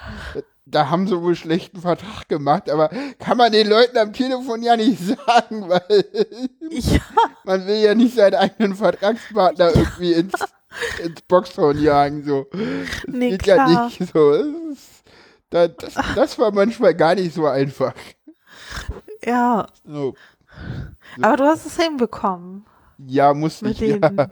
da haben sie wohl schlechten Vertrag gemacht, aber kann man den Leuten am Telefon ja nicht sagen, weil Ja, man will ja nicht seinen eigenen Vertragspartner irgendwie ins, ins Boxhorn jagen, so. Das Nee, geht klar. ja nicht so. Das, das, das war manchmal gar nicht so einfach. ja. So. Aber du hast es hinbekommen. Ja, musste Mit ich, ja. den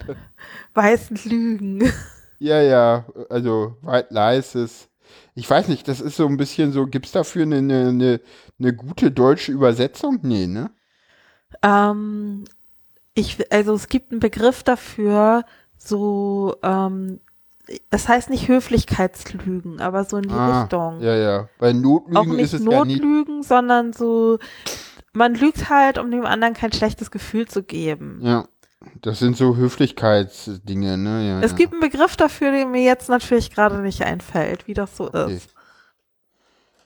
weißen Lügen. Ja, ja, also White Lies ist, ich weiß nicht, das ist so ein bisschen so, gibt's dafür eine, eine, eine, gute deutsche Übersetzung? Nee, ne? Ähm, ich, also es gibt einen Begriff dafür, so, ähm, das heißt nicht Höflichkeitslügen, aber so in die Ah, Richtung. Ja, ja, bei Auch Notlügen nicht ist es ja nicht. Notlügen, Lügen, sondern so, man lügt halt, um dem anderen kein schlechtes Gefühl zu geben. Ja. Das sind so Höflichkeitsdinge, ne? Ja, es ja. gibt einen Begriff dafür, der mir jetzt natürlich gerade nicht einfällt, wie das so Okay. ist.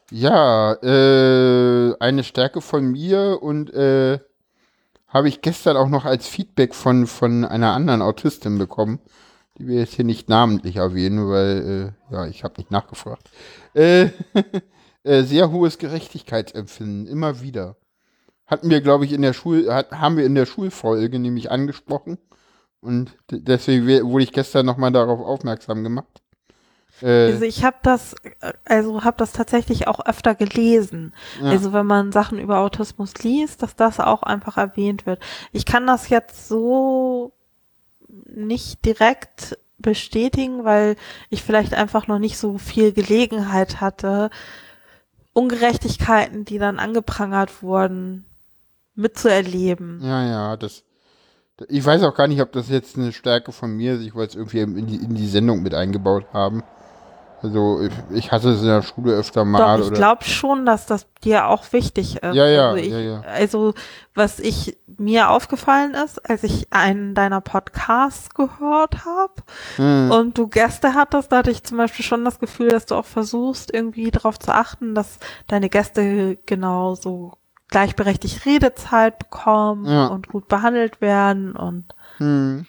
Ja, äh, eine Stärke von mir und äh, habe ich gestern auch noch als Feedback von, von einer anderen Autistin bekommen, die wir jetzt hier nicht namentlich erwähnen, weil, äh, ja, ich habe nicht nachgefragt. Äh, äh, sehr hohes Gerechtigkeitsempfinden, immer wieder. Hatten wir, glaube ich, in der Schul, hat, haben wir in der Schulfolge nämlich angesprochen. Und deswegen we- wurde ich gestern nochmal darauf aufmerksam gemacht. Äh, Also ich habe das, äh, also habe das tatsächlich auch öfter gelesen. ja. Also wenn man Sachen über Autismus liest, dass das auch einfach erwähnt wird. Ich kann das jetzt so nicht direkt bestätigen, weil ich vielleicht einfach noch nicht so viel Gelegenheit hatte, Ungerechtigkeiten, die dann angeprangert wurden, mitzuerleben. Ja, ja, das. Ich weiß auch gar nicht, ob das jetzt eine Stärke von mir ist. Ich wollte es irgendwie in die, in die Sendung mit eingebaut haben. Also, ich, ich hatte es in der Schule öfter mal. Doch, ich glaube schon, dass das dir auch wichtig ist. Ja, ja, also ich, ja, ja. Also, was ich mir aufgefallen ist, als ich einen deiner Podcasts gehört habe Hm, und du Gäste hattest, da hatte ich zum Beispiel schon das Gefühl, dass du auch versuchst, irgendwie darauf zu achten, dass deine Gäste genauso gleichberechtigt Redezeit bekommen Ja. und gut behandelt werden und hm.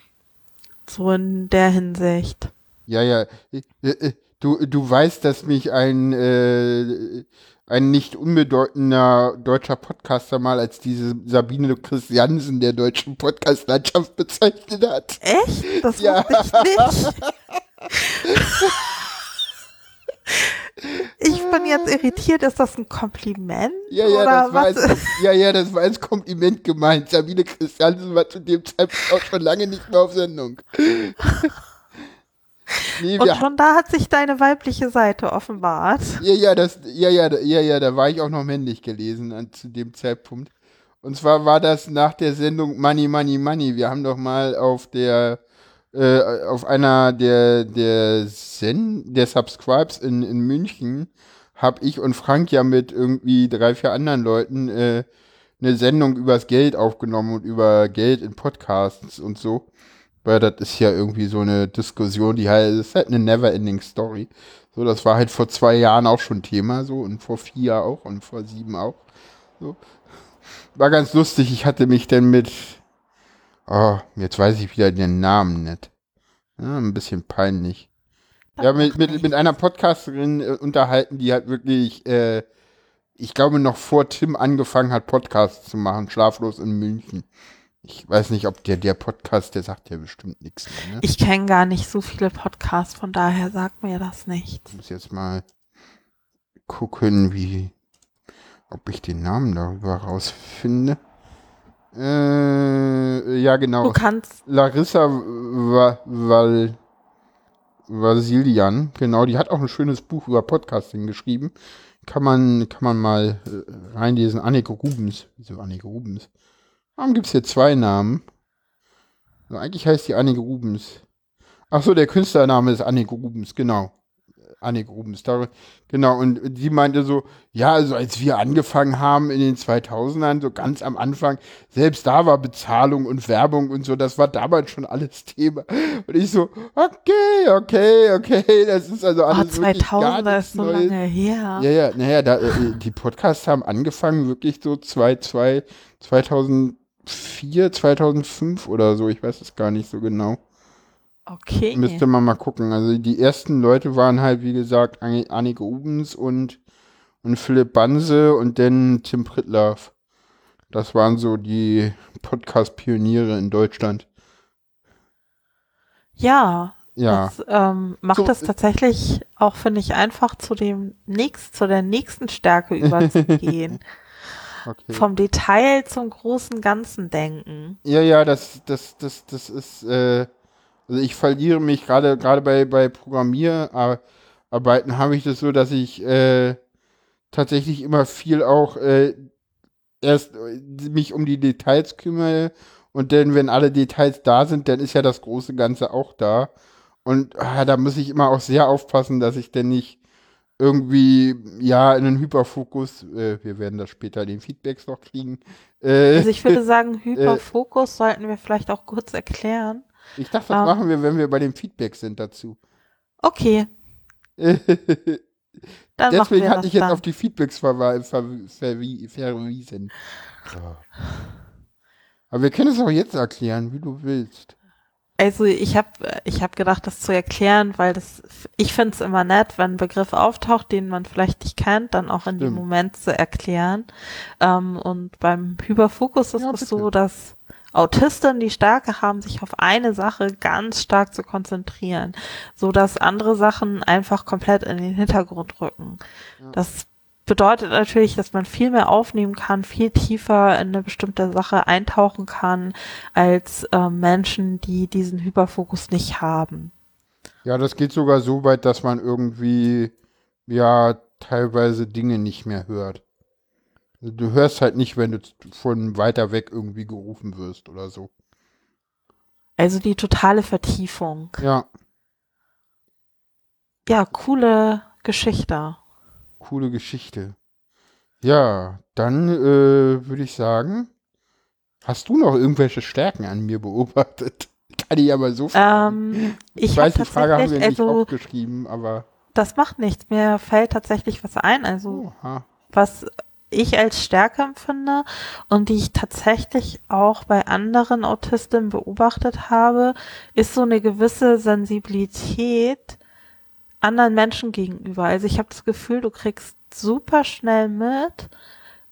so in der Hinsicht. Ja, ja. Äh, äh, Du, du weißt, dass mich ein, äh, ein nicht unbedeutender deutscher Podcaster mal als diese Sabine Christiansen der deutschen Podcast-Landschaft bezeichnet hat. Echt? Das Ja. wusste ich nicht. Ich bin jetzt irritiert, ist das ein Kompliment? Ja, ja, oder das war als, ja, ja, das war als Kompliment gemeint. Sabine Christiansen war zu dem Zeitpunkt auch schon lange nicht mehr auf Sendung. nee, Und schon da hat sich deine weibliche Seite offenbart. ja, ja, das, ja, ja, da- ja, ja, da war ich auch noch männlich gelesen an, zu dem Zeitpunkt. Und zwar war das nach der Sendung Money, Money, Money. Wir haben doch mal auf der, äh, auf einer der, der Sen, der Subscribes in, in München, hab ich und Frank ja mit irgendwie drei, vier anderen Leuten, äh, eine Sendung übers Geld aufgenommen und über Geld in Podcasts und so. Weil das ist ja irgendwie so eine Diskussion, die halt, das ist halt eine never-ending Story. So, das war halt vor zwei Jahren auch schon Thema, so, und vor vier auch und vor sieben auch. So. War ganz lustig, ich hatte mich dann mit, oh, jetzt weiß ich wieder den Namen nicht. Ja, ein bisschen peinlich. Ja, mit, mit, mit einer Podcasterin äh, unterhalten, die halt wirklich, äh, ich glaube, noch vor Tim angefangen hat, Podcasts zu machen, schlaflos in München. Ich weiß nicht, ob der, der Podcast, der sagt ja bestimmt nichts mehr, ne? Ich kenne gar nicht so viele Podcasts, von daher sagt mir das nicht. Ich muss jetzt mal gucken, wie, ob ich den Namen darüber rausfinde. Äh, ja, Du genau. kannst, Larissa Val Vasilian, genau, die hat auch ein schönes Buch über Podcasting geschrieben. Kann man, kann man mal äh, reinlesen. Anneke Rubens. Wieso Anneke Rubens? Warum gibt es hier zwei Namen? Also eigentlich heißt die Anneke Rubens. Ach so, der Künstlername ist Anneke Rubens, genau. Anneke Rubens, da, genau. Und die meinte so, ja, also als wir angefangen haben in den 2000ern, so ganz am Anfang, selbst da war Bezahlung und Werbung und so, das war damals schon alles Thema. Und ich so, okay, okay, okay, das ist also oh, alles gar 2000, das nichts ist so Neues. lange her. Ja, ja, naja, da, äh, die Podcasts haben angefangen wirklich so zwei, zwei, 2004, 2005 oder so, ich weiß es gar nicht so genau. Okay. Müsste man mal gucken. Also die ersten Leute waren halt, wie gesagt, Anni- Annike Ubens und, und Philipp Banse und dann Tim Pritlaff. Das waren so die Podcast-Pioniere in Deutschland. Ja, Ja. das ähm, macht So, es äh, tatsächlich auch, finde ich, einfach zu dem nächst, zu der nächsten Stärke überzugehen. Okay. Vom Detail zum großen Ganzen denken. Ja, ja, das, das, das, das ist, äh, also ich verliere mich gerade, gerade bei, bei Programmierarbeiten habe ich das so, dass ich äh, tatsächlich immer viel auch äh, erst äh, mich um die Details kümmere und dann, wenn alle Details da sind, dann ist ja das große Ganze auch da. Und ah, da muss ich immer auch sehr aufpassen, dass ich denn nicht irgendwie, ja, in den Hyperfokus, äh, wir werden das später in den Feedbacks noch kriegen. Äh, Also ich würde sagen, Hyperfokus sollten wir vielleicht auch kurz erklären. Ich dachte, das ähm, machen wir, wenn wir bei den Feedbacks sind dazu. Okay, dann machen Deswegen hatte ich jetzt dann. auf die Feedbacks verwa- ver verwi verwiesen. So. Aber wir können es auch jetzt erklären, wie du willst. Also ich habe ich hab gedacht, das zu erklären, weil das ich finde es immer nett, wenn ein Begriff auftaucht, den man vielleicht nicht kennt, dann auch in dem. Moment zu erklären. Ähm, und beim Hyperfokus ist Ja, es so, dass Autisten die Stärke haben, sich auf eine Sache ganz stark zu konzentrieren, so dass andere Sachen einfach komplett in den Hintergrund rücken. Ja. Das bedeutet natürlich, dass man viel mehr aufnehmen kann, viel tiefer in eine bestimmte Sache eintauchen kann, als äh, Menschen, die diesen Hyperfokus nicht haben. Ja, das geht sogar so weit, dass man irgendwie, ja, teilweise Dinge nicht mehr hört. Du hörst halt nicht, wenn du von weiter weg irgendwie gerufen wirst oder so. Also die totale Vertiefung. Ja, Ja, coole Geschichte. coole Geschichte. Ja, dann äh, würde ich sagen, hast du noch irgendwelche Stärken an mir beobachtet? Kann ich aber so fragen. Ähm, ich ich weiß, die Frage haben wir nicht also aufgeschrieben, aber das macht nichts. Mir fällt tatsächlich was ein. Also oha. was ich als Stärke empfinde und die ich tatsächlich auch bei anderen Autistinnen beobachtet habe, ist so eine gewisse Sensibilität anderen Menschen gegenüber. Also ich habe das Gefühl, du kriegst super schnell mit,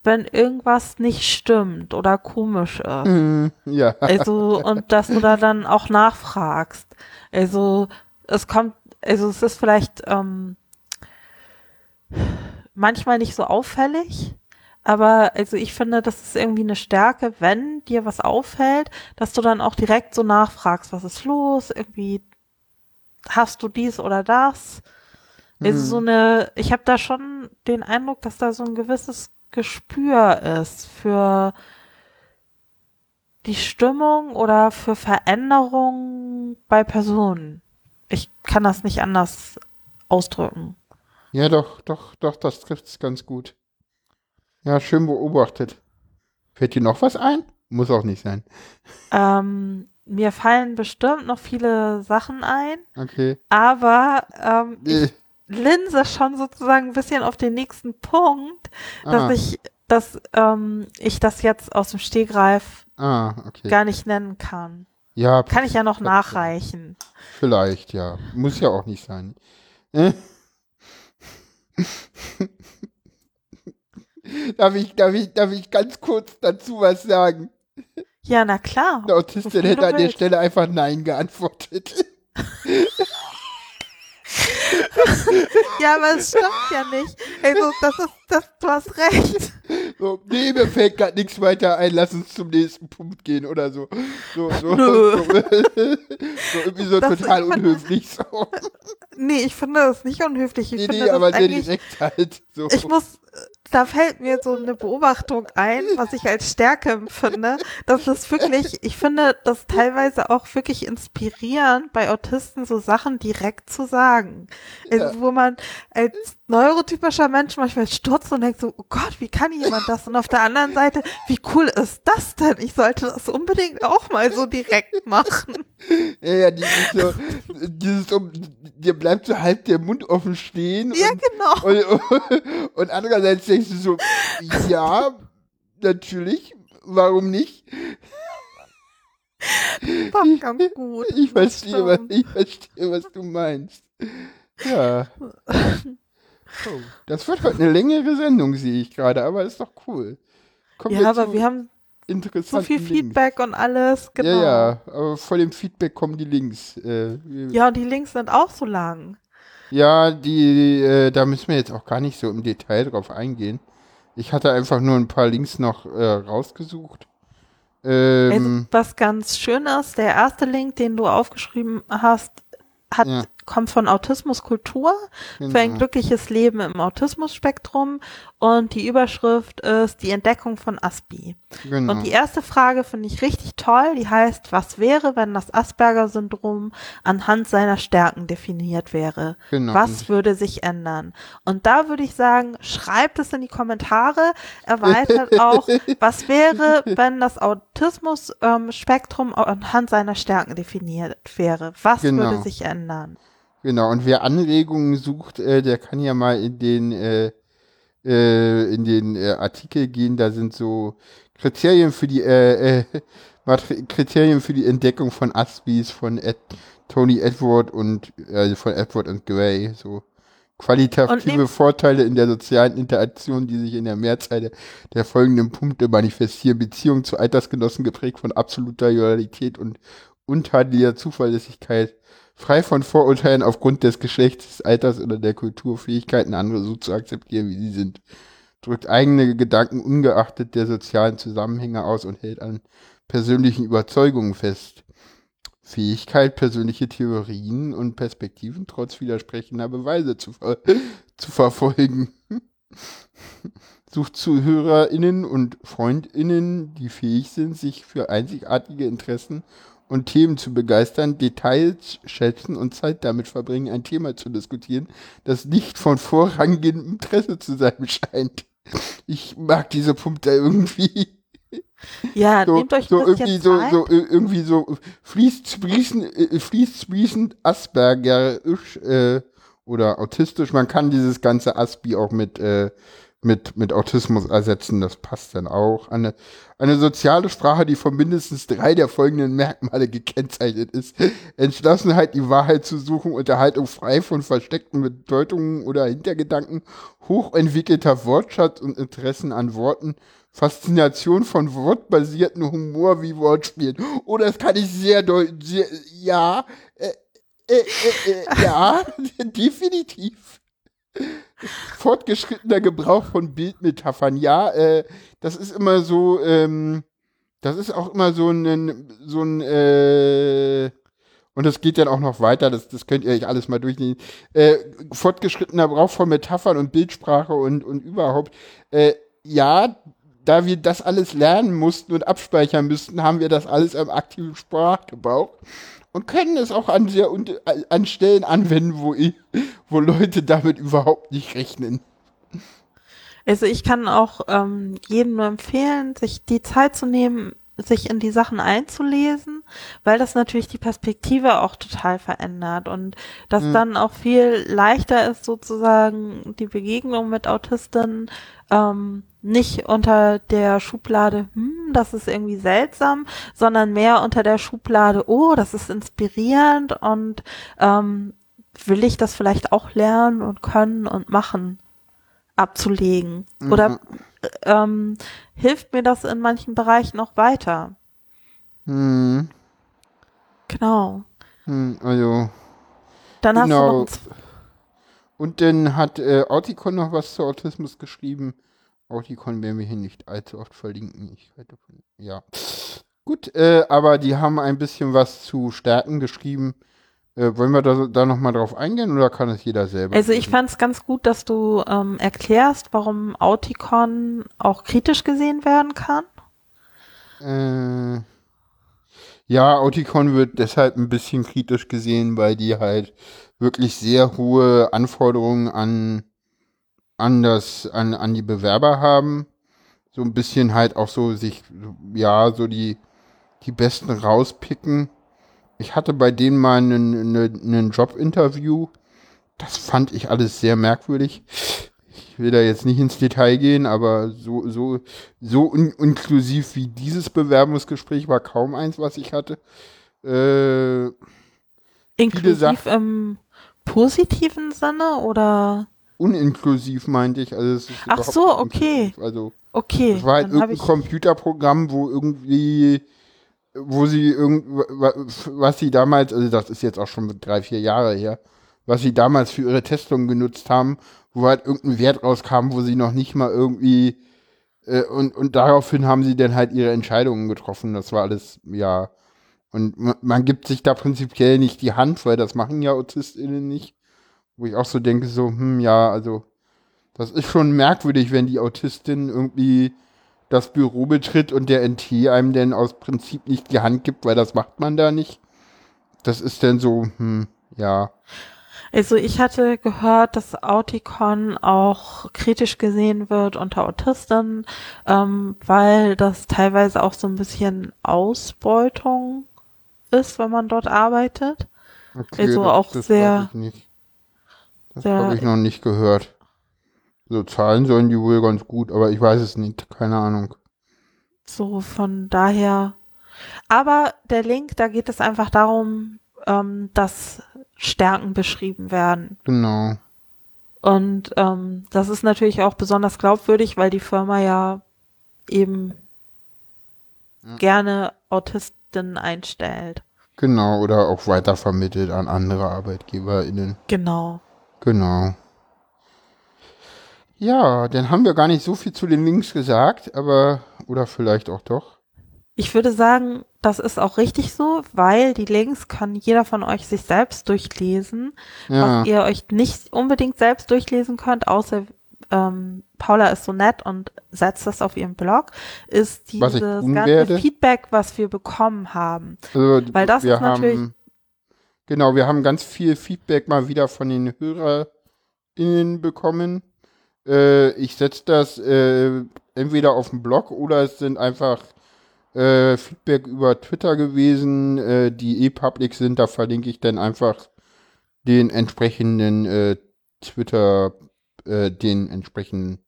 wenn irgendwas nicht stimmt oder komisch ist. Hm, ja. Also, und dass du da dann auch nachfragst. Also, es kommt, also es ist vielleicht ähm, manchmal nicht so auffällig, aber also ich finde, das ist irgendwie eine Stärke, wenn dir was auffällt, dass du dann auch direkt so nachfragst, was ist los, irgendwie hast du dies oder das. Also Hm. so eine, ich habe da schon den Eindruck, dass da so ein gewisses Gespür ist für die Stimmung oder für Veränderungen bei Personen. Ich kann das nicht anders ausdrücken. Ja, doch, doch, doch, das trifft's ganz gut. Ja, schön beobachtet. Fällt dir noch was ein? Muss auch nicht sein. Ähm, mir fallen bestimmt noch viele Sachen ein, Okay. aber ähm, ich Äh, linse schon sozusagen ein bisschen auf den nächsten Punkt, dass ah, ich, dass ähm, ich das jetzt aus dem Stegreif ah, okay. gar nicht nennen kann. Ja, Kann ich ja noch nachreichen. vielleicht, ja. Muss ja auch nicht sein. Äh? darf, ich, darf, ich, darf ich ganz kurz dazu was sagen? Ja, na klar. Der Autistin hätte an der willst. Stelle einfach Nein geantwortet. Ja, aber es stimmt ja nicht. Also, das ist, das, du hast recht. So, nee, mir fällt gerade nichts weiter ein, lass uns zum nächsten Punkt gehen oder so. So, so, so, so irgendwie so Das- total unhöflich. So. Nee, ich finde das nicht unhöflich. Ich Nee, finde nee, aber sehr direkt halt. So. ich muss, da fällt mir so eine Beobachtung ein, was ich als Stärke empfinde. Das ist wirklich, ich finde das teilweise auch wirklich inspirierend, bei Autisten so Sachen direkt zu sagen. Also, Ja. wo man als neurotypischer Mensch manchmal stutzt und denkt so, oh Gott, wie kann jemand das? Und auf der anderen Seite, wie cool ist das denn? Ich sollte das unbedingt auch mal so direkt machen. Ja, ja, dieses so, dieses um, dir bleibt so halb der Mund offen stehen. Ja, und, genau. und, und andererseits denkst du so, ja, natürlich, warum nicht? War ganz gut. Ich verstehe, was, ich verstehe, was du meinst. Ja. Oh, das wird heute eine längere Sendung, sehe ich gerade, aber ist doch cool. Kommen Ja, aber zu wir haben so interessanten viel Links. Feedback und alles, genau. Ja, ja, aber vor dem Feedback kommen die Links. Äh, Ja, und die Links sind auch so lang. Ja, die, äh, da müssen wir jetzt auch gar nicht so im Detail drauf eingehen. Ich hatte einfach nur ein paar Links noch äh, rausgesucht. Also, Ähm, was ganz schön ist, der erste Link, den du aufgeschrieben hast, hat Ja. Kommt von Autismuskultur Genau. für ein glückliches Leben im Autismusspektrum und die Überschrift ist die Entdeckung von Aspi. Genau. Und die erste Frage finde ich richtig toll, die heißt, was wäre, wenn das Asperger-Syndrom anhand seiner Stärken definiert wäre? Genau. Was würde sich ändern? Und da würde ich sagen, schreibt es in die Kommentare, erweitert auch, was wäre, wenn das Autismus-Spektrum anhand seiner Stärken definiert wäre? Was Genau. würde sich ändern? Genau, und wer Anregungen sucht, äh, der kann ja mal in den, äh, äh, in den äh, Artikel gehen. Da sind so Kriterien für die, äh, äh, Kriterien für die Entdeckung von Aspis von Ed, Tony Edward und äh, von Edward und Gray. So qualitative Vorteile in der sozialen Interaktion, die sich in der Mehrzahl der, der folgenden Punkte manifestieren. Beziehung zu Altersgenossen geprägt von absoluter Loyalität und untadeliger Zuverlässigkeit frei von Vorurteilen aufgrund des Geschlechts, des Alters oder der Kulturfähigkeiten, andere so zu akzeptieren, wie sie sind. Drückt eigene Gedanken ungeachtet der sozialen Zusammenhänge aus und hält an persönlichen Überzeugungen fest. Fähigkeit, persönliche Theorien und Perspektiven trotz widersprechender Beweise zu, ver zu verfolgen. Sucht ZuhörerInnen und FreundInnen, die fähig sind, sich für einzigartige Interessen und Themen zu begeistern, Details schätzen und Zeit damit verbringen, ein Thema zu diskutieren, das nicht von vorrangigendem Interesse zu sein scheint. Ich mag diese Punkte irgendwie. Ja, So, nehmt euch so ein irgendwie so, Zeit. so äh, irgendwie so fließt sprießend, äh, fließt sprießend Aspergerisch äh, oder autistisch. Man kann dieses ganze Aspi auch mit äh, mit, mit Autismus ersetzen, das passt dann auch. Eine, eine soziale Sprache, die von mindestens drei der folgenden Merkmale gekennzeichnet ist. Entschlossenheit, die Wahrheit zu suchen, Unterhaltung frei von versteckten Bedeutungen oder Hintergedanken, hochentwickelter Wortschatz und Interessen an Worten, Faszination von wortbasierten Humor wie Wortspielen. Oh, das kann ich sehr deutlich, ja, äh, äh, äh, äh, ja, definitiv fortgeschrittener Gebrauch von Bildmetaphern. Ja, äh, das ist immer so, ähm, das ist auch immer so ein, so ein, äh, und das geht dann auch noch weiter, das, das könnt ihr euch alles mal durchnehmen. Äh, fortgeschrittener Gebrauch von Metaphern und Bildsprache und, und überhaupt. Äh, ja, da wir das alles lernen mussten und abspeichern müssten, haben wir das alles am aktiven Sprachgebrauch und können es auch an sehr un- an Stellen anwenden, wo, ich, wo Leute damit überhaupt nicht rechnen. Also ich kann auch ähm, jedem nur empfehlen, sich die Zeit zu nehmen, sich in die Sachen einzulesen, weil das natürlich die Perspektive auch total verändert und das Mhm. dann auch viel leichter ist, sozusagen die Begegnung mit Autistinnen ähm, nicht unter der Schublade, hm, das ist irgendwie seltsam, sondern mehr unter der Schublade, oh, das ist inspirierend und ähm, will ich das vielleicht auch lernen und können und machen abzulegen? Oder ähm, hilft mir das in manchen Bereichen auch weiter? Hm, Genau. hm, also. Dann hast du Genau. noch Und dann hat äh, Auticon noch was zu Autismus geschrieben. Auticon werden wir hier nicht allzu oft verlinken. Ich halte von, ja. Gut, äh, aber die haben ein bisschen was zu Stärken geschrieben. Äh, wollen wir da, da nochmal drauf eingehen oder kann es jeder selber? Also ich fand es ganz gut, dass du ähm, erklärst, warum Auticon auch kritisch gesehen werden kann. Äh, ja, Auticon wird deshalb ein bisschen kritisch gesehen, weil die halt wirklich sehr hohe Anforderungen an, an das, an, an die Bewerber haben. So ein bisschen halt auch so sich, ja, so die, die Besten rauspicken. Ich hatte bei denen mal einen, Jobinterview. Das fand ich alles sehr merkwürdig. Ich will da jetzt nicht ins Detail gehen, aber so, so, so un inklusiv wie dieses Bewerbungsgespräch war kaum eins, was ich hatte. Äh, Inklusiv im positiven Sinne oder uninklusiv meinte ich. Also Ach so, okay. Also okay, es war halt irgendein Computerprogramm, wo irgendwie, wo sie irgend, wa- was sie damals, also das ist jetzt auch schon drei, vier Jahre her, was sie damals für ihre Testungen genutzt haben, wo halt irgendein Wert rauskam, wo sie noch nicht mal irgendwie äh, und, und daraufhin haben sie dann halt ihre Entscheidungen getroffen. Das war alles, ja, Und man, gibt sich da prinzipiell nicht die Hand, weil das machen ja AutistInnen nicht. Wo ich auch so denke, so, hm, ja, also, das ist schon merkwürdig, wenn die Autistin irgendwie das Büro betritt und der NT einem denn aus Prinzip nicht die Hand gibt, weil das macht man da nicht. Das ist dann so, hm, ja. Also ich hatte gehört, dass Auticon auch kritisch gesehen wird unter Autisten, ähm, weil das teilweise auch so ein bisschen Ausbeutung ist, wenn man dort arbeitet. Okay, Also das, auch das sehr-. Das habe ich noch nicht gehört. So Zahlen sollen die wohl ganz gut, aber ich weiß es nicht, keine Ahnung. So von daher. Aber der Link, da geht es einfach darum, ähm, dass Stärken beschrieben werden. Genau. Und ähm, das ist natürlich auch besonders glaubwürdig, weil die Firma ja eben Ja. gerne Autisten einstellt. Genau, oder auch weitervermittelt an andere ArbeitgeberInnen. Genau. Genau. Ja, dann haben wir gar nicht so viel zu den Links gesagt, aber, oder vielleicht auch doch. Ich würde sagen, das ist auch richtig so, weil die Links kann jeder von euch sich selbst durchlesen. Ja, Was ihr euch nicht unbedingt selbst durchlesen könnt, außer ähm, Paula ist so nett und setzt das auf ihren Blog, ist dieses ganze werde. Feedback, was wir bekommen haben. also weil das ist natürlich- haben, genau, wir haben ganz viel Feedback mal wieder von den HörerInnen bekommen. Äh, ich setze das äh, entweder auf dem Blog oder es sind einfach äh, Feedback über Twitter gewesen, äh, die eh public sind. Da verlinke ich dann einfach den entsprechenden äh, Twitter, äh, den entsprechenden,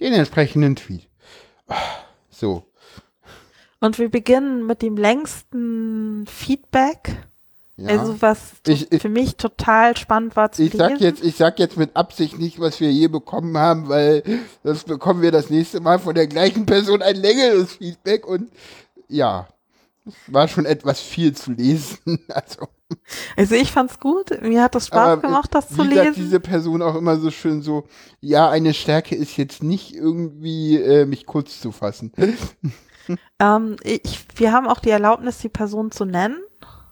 den entsprechenden Tweet. Ah, So. Und wir beginnen mit dem längsten Feedback. Ja. Also was Ich- ich- für mich total spannend war zu ich sag lesen. jetzt, ich sag jetzt mit Absicht nicht, was wir je bekommen haben, weil das bekommen wir das nächste Mal von der gleichen Person ein längeres Feedback und ja, es war schon etwas viel zu lesen. Also, Also ich fand's gut. Mir hat es Spaß aber gemacht, das zu sagt lesen. diese Person auch immer so schön so, ja, eine Stärke ist jetzt nicht irgendwie äh, mich kurz zu fassen. Ähm, ich, wir haben auch die Erlaubnis, die Person zu nennen.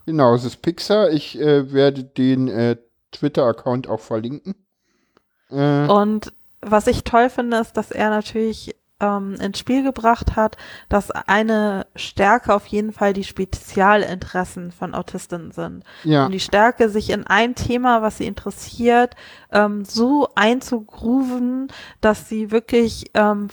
Genau, es ist Pixar. Ich äh, werde den äh, Twitter-Account auch verlinken. Äh, Und was ich toll finde, ist, dass er natürlich ähm, ins Spiel gebracht hat, dass eine Stärke auf jeden Fall die Spezialinteressen von Autistinnen sind. ja, Und die Stärke, sich in ein Thema, was sie interessiert, ähm, so einzugrooven, dass sie wirklich ähm,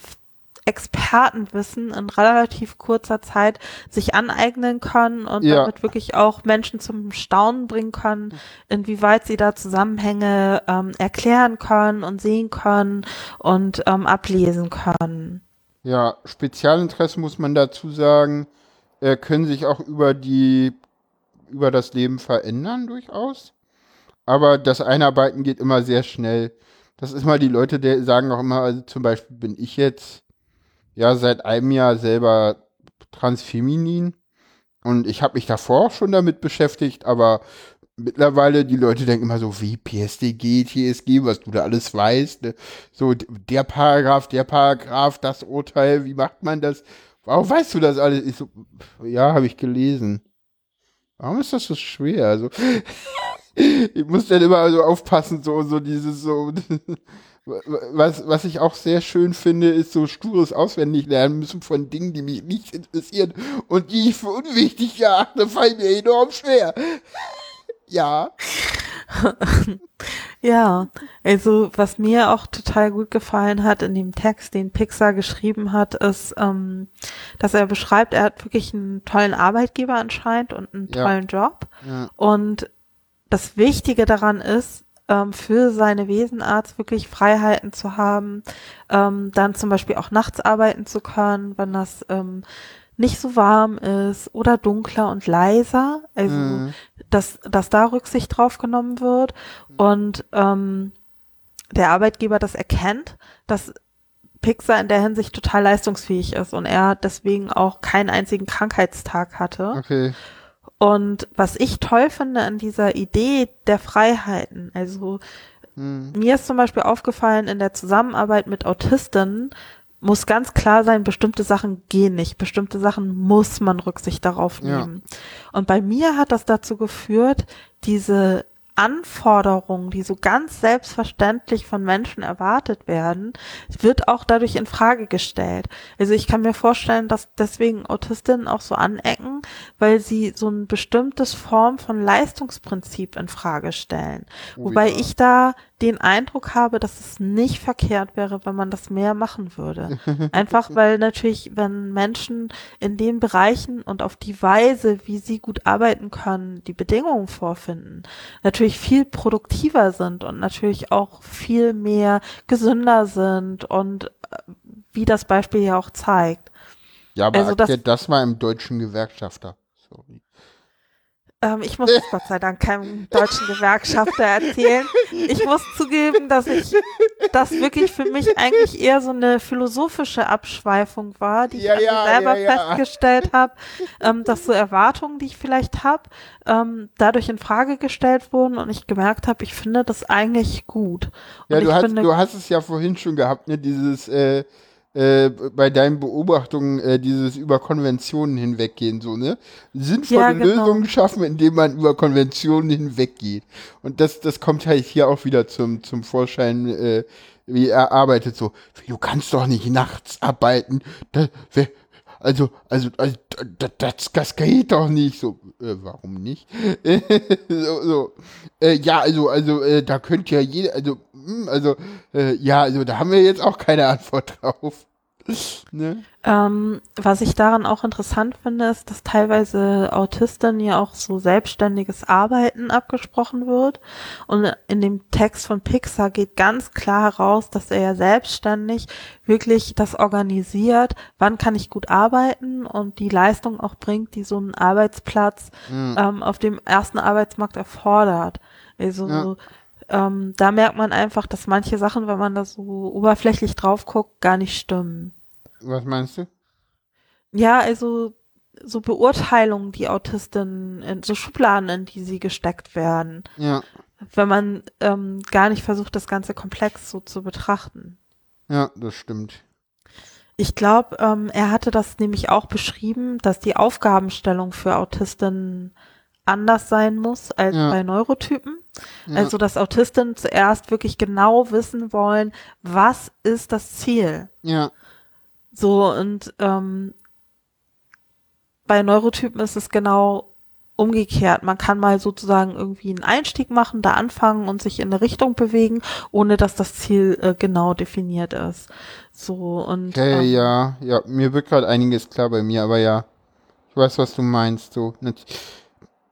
Expertenwissen in relativ kurzer Zeit sich aneignen können und Ja. damit wirklich auch Menschen zum Staunen bringen können, inwieweit sie da Zusammenhänge ähm, erklären können und sehen können und ähm, ablesen können. Ja, Spezialinteressen muss man dazu sagen, äh, können sich auch über die, über das Leben verändern durchaus. Aber das Einarbeiten geht immer sehr schnell. Das ist mal die Leute, die sagen auch immer, also zum Beispiel bin ich jetzt ja seit einem Jahr selber transfeminin und ich habe mich davor auch schon damit beschäftigt, aber mittlerweile die Leute denken immer so, wie PSDG, TSG, was du da alles weißt, ne? so der Paragraph, der Paragraph, das Urteil, wie macht man das? Warum weißt du das alles? Ich so, ja, habe ich gelesen. Warum ist das so schwer? Also, ich muss dann immer so aufpassen, so, so dieses, so, was, was ich auch sehr schön finde, ist so stures Auswendiglernen müssen von Dingen, die mich nicht interessieren und die ich für unwichtig erachte, fallen mir enorm schwer. Ja. Ja, also was mir auch total gut gefallen hat in dem Text, den Pixar geschrieben hat, ist, ähm, dass er beschreibt, er hat wirklich einen tollen Arbeitgeber anscheinend und einen Ja. tollen Job. Ja. Und das Wichtige daran ist, ähm, für seine Wesenarzt wirklich Freiheiten zu haben, ähm, dann zum Beispiel auch nachts arbeiten zu können, wenn das ähm, nicht so warm ist oder dunkler und leiser. Also Mhm. dass, dass da Rücksicht drauf genommen wird und ähm, der Arbeitgeber das erkennt, dass Pixar in der Hinsicht total leistungsfähig ist und er deswegen auch keinen einzigen Krankheitstag hatte. Okay. Und was ich toll finde an dieser Idee der Freiheiten, also Hm. mir ist zum Beispiel aufgefallen in der Zusammenarbeit mit Autistinnen, muss ganz klar sein, bestimmte Sachen gehen nicht, bestimmte Sachen muss man Rücksicht darauf Ja. nehmen. Und bei mir hat das dazu geführt, diese Anforderungen, die so ganz selbstverständlich von Menschen erwartet werden, wird auch dadurch in Frage gestellt. Also ich kann mir vorstellen, dass deswegen Autistinnen auch so anecken, weil sie so ein bestimmtes Form von Leistungsprinzip in Frage stellen. Oh Wobei ja. ich da den Eindruck habe, dass es nicht verkehrt wäre, wenn man das mehr machen würde. Einfach weil natürlich, wenn Menschen in den Bereichen und auf die Weise, wie sie gut arbeiten können, die Bedingungen vorfinden, natürlich viel produktiver sind und natürlich auch viel mehr gesünder sind und äh, wie das Beispiel ja auch zeigt. Ja, aber Also das- mal im deutschen Gewerkschafter. Sorry. Ähm, ich muss es Gott sei Dank keinem deutschen Gewerkschafter erzählen. Ich muss zugeben, dass ich das wirklich für mich eigentlich eher so eine philosophische Abschweifung war, die Ja, ich ja, selber ja, festgestellt habe, ähm, dass so Erwartungen, die ich vielleicht habe, ähm, dadurch in Frage gestellt wurden und ich gemerkt habe, ich finde das eigentlich gut. Ja, du ich hast, finde, du hast es ja vorhin schon gehabt, ne, dieses, äh, äh, bei deinen Beobachtungen, äh, dieses über Konventionen hinweggehen, so, ne? Sinnvolle Ja, genau. Lösungen schaffen, indem man über Konventionen hinweggeht. Und das, das kommt halt hier auch wieder zum, zum Vorschein, äh, wie er arbeitet, so, du kannst doch nicht nachts arbeiten, da, wer, also, also, also das, das, das geht doch nicht. So, äh, warum nicht? so, so. Äh, ja, also, also, äh, da könnte ja jeder, also, hm, also, äh, ja, also, da haben wir jetzt auch keine Antwort drauf. ne? Ähm, was ich daran auch interessant finde, ist, dass teilweise Autisten ja auch so selbstständiges Arbeiten abgesprochen wird. Und in dem Text von Pixar geht ganz klar heraus, dass er ja selbstständig wirklich das organisiert, wann kann ich gut arbeiten und die Leistung auch bringt, die so ein Arbeitsplatz Hm. ähm, auf dem ersten Arbeitsmarkt erfordert. Also ähm, da merkt man einfach, dass manche Sachen, wenn man da so oberflächlich drauf guckt, gar nicht stimmen. Was meinst du? Ja, also so Beurteilungen, die Autisten, in, so Schubladen, in die sie gesteckt werden, Ja, wenn man ähm, gar nicht versucht, das Ganze komplex so zu betrachten. ja, das stimmt. Ich glaube, ähm, er hatte das nämlich auch beschrieben, dass die Aufgabenstellung für Autisten anders sein muss als Ja. bei Neurotypen. Ja. Also, dass Autisten zuerst wirklich genau wissen wollen, was ist das Ziel? Ja, So, und ähm, bei Neurotypen ist es genau umgekehrt. Man kann mal sozusagen irgendwie einen Einstieg machen, da anfangen und sich in eine Richtung bewegen, ohne dass das Ziel äh, genau definiert ist. So, und okay, ähm, ja, ja, mir wird gerade einiges klar bei mir, aber ja, ich weiß, was du meinst, so.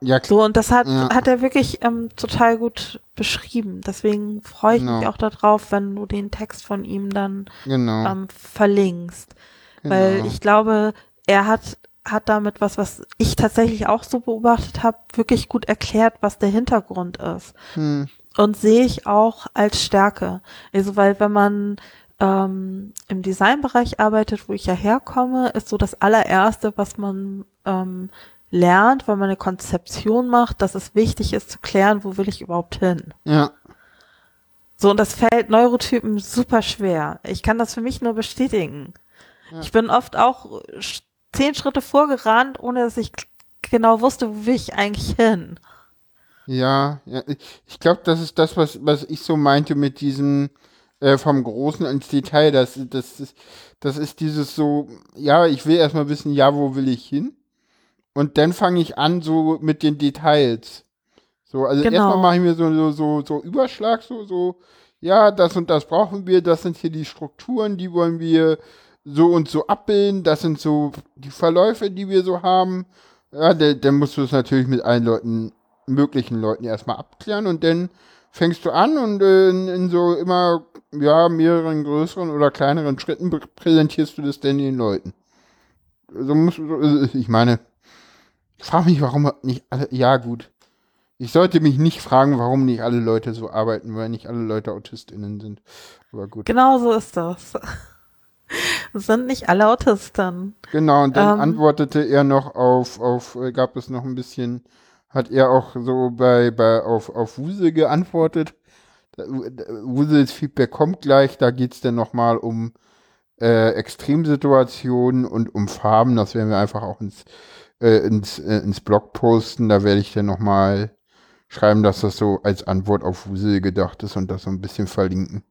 Ja, klar. So, und das hat, Ja. hat er wirklich ähm, total gut beschrieben. Deswegen freue ich mich Genau. auch darauf, wenn du den Text von ihm dann Genau. ähm, verlinkst. Weil genau. ich glaube, er hat, hat damit was, was ich tatsächlich auch so beobachtet habe, wirklich gut erklärt, was der Hintergrund ist. hm, Und sehe ich auch als Stärke. Also, weil wenn man ähm, im Designbereich arbeitet, wo ich ja herkomme, ist so das allererste, was man ähm, lernt, wenn man eine Konzeption macht, dass es wichtig ist zu klären, wo will ich überhaupt hin. ja, So, und das fällt Neurotypen super schwer. Ich kann das für mich nur bestätigen. Ich bin oft auch zehn Schritte vorgerannt, ohne dass ich genau wusste, wo will ich eigentlich hin. Ja, ja ich- ich glaube, das ist das, was, was ich so meinte mit diesem äh, vom Großen ins Detail. Das, das, ist, das ist dieses so, ja, ich will erstmal wissen, ja, wo will ich hin? Und dann fange ich an so mit den Details. So, also Genau. erstmal mache ich mir so, so, so, so Überschlag, so, so, ja, das und das brauchen wir, das sind hier die Strukturen, die wollen wir so und so abbilden, das sind so die Verläufe, die wir so haben. Ja, dann, dann musst du es natürlich mit allen Leuten, möglichen Leuten erstmal abklären und dann fängst du an und äh, in, in so immer, ja, mehreren größeren oder kleineren Schritten prä- präsentierst du das dann den Leuten. So musst du, ich meine, ich frage mich, warum nicht alle, ja gut. Ich sollte mich nicht fragen, warum nicht alle Leute so arbeiten, weil nicht alle Leute AutistInnen sind. Aber gut. Genau so ist das. Es sind nicht alle Autisten. Genau, und dann Ähm. antwortete er noch auf, auf, äh, gab es noch ein bisschen, hat er auch so bei, bei, auf, auf Wuse geantwortet. Da- Wuses Feedback kommt gleich, da geht's dann nochmal um äh, Extremsituationen und um Farben. Das werden wir einfach auch ins, äh, ins, äh, ins Blog posten. Da werde ich dann nochmal schreiben, dass das so als Antwort auf Wusel gedacht ist und das so ein bisschen verlinken.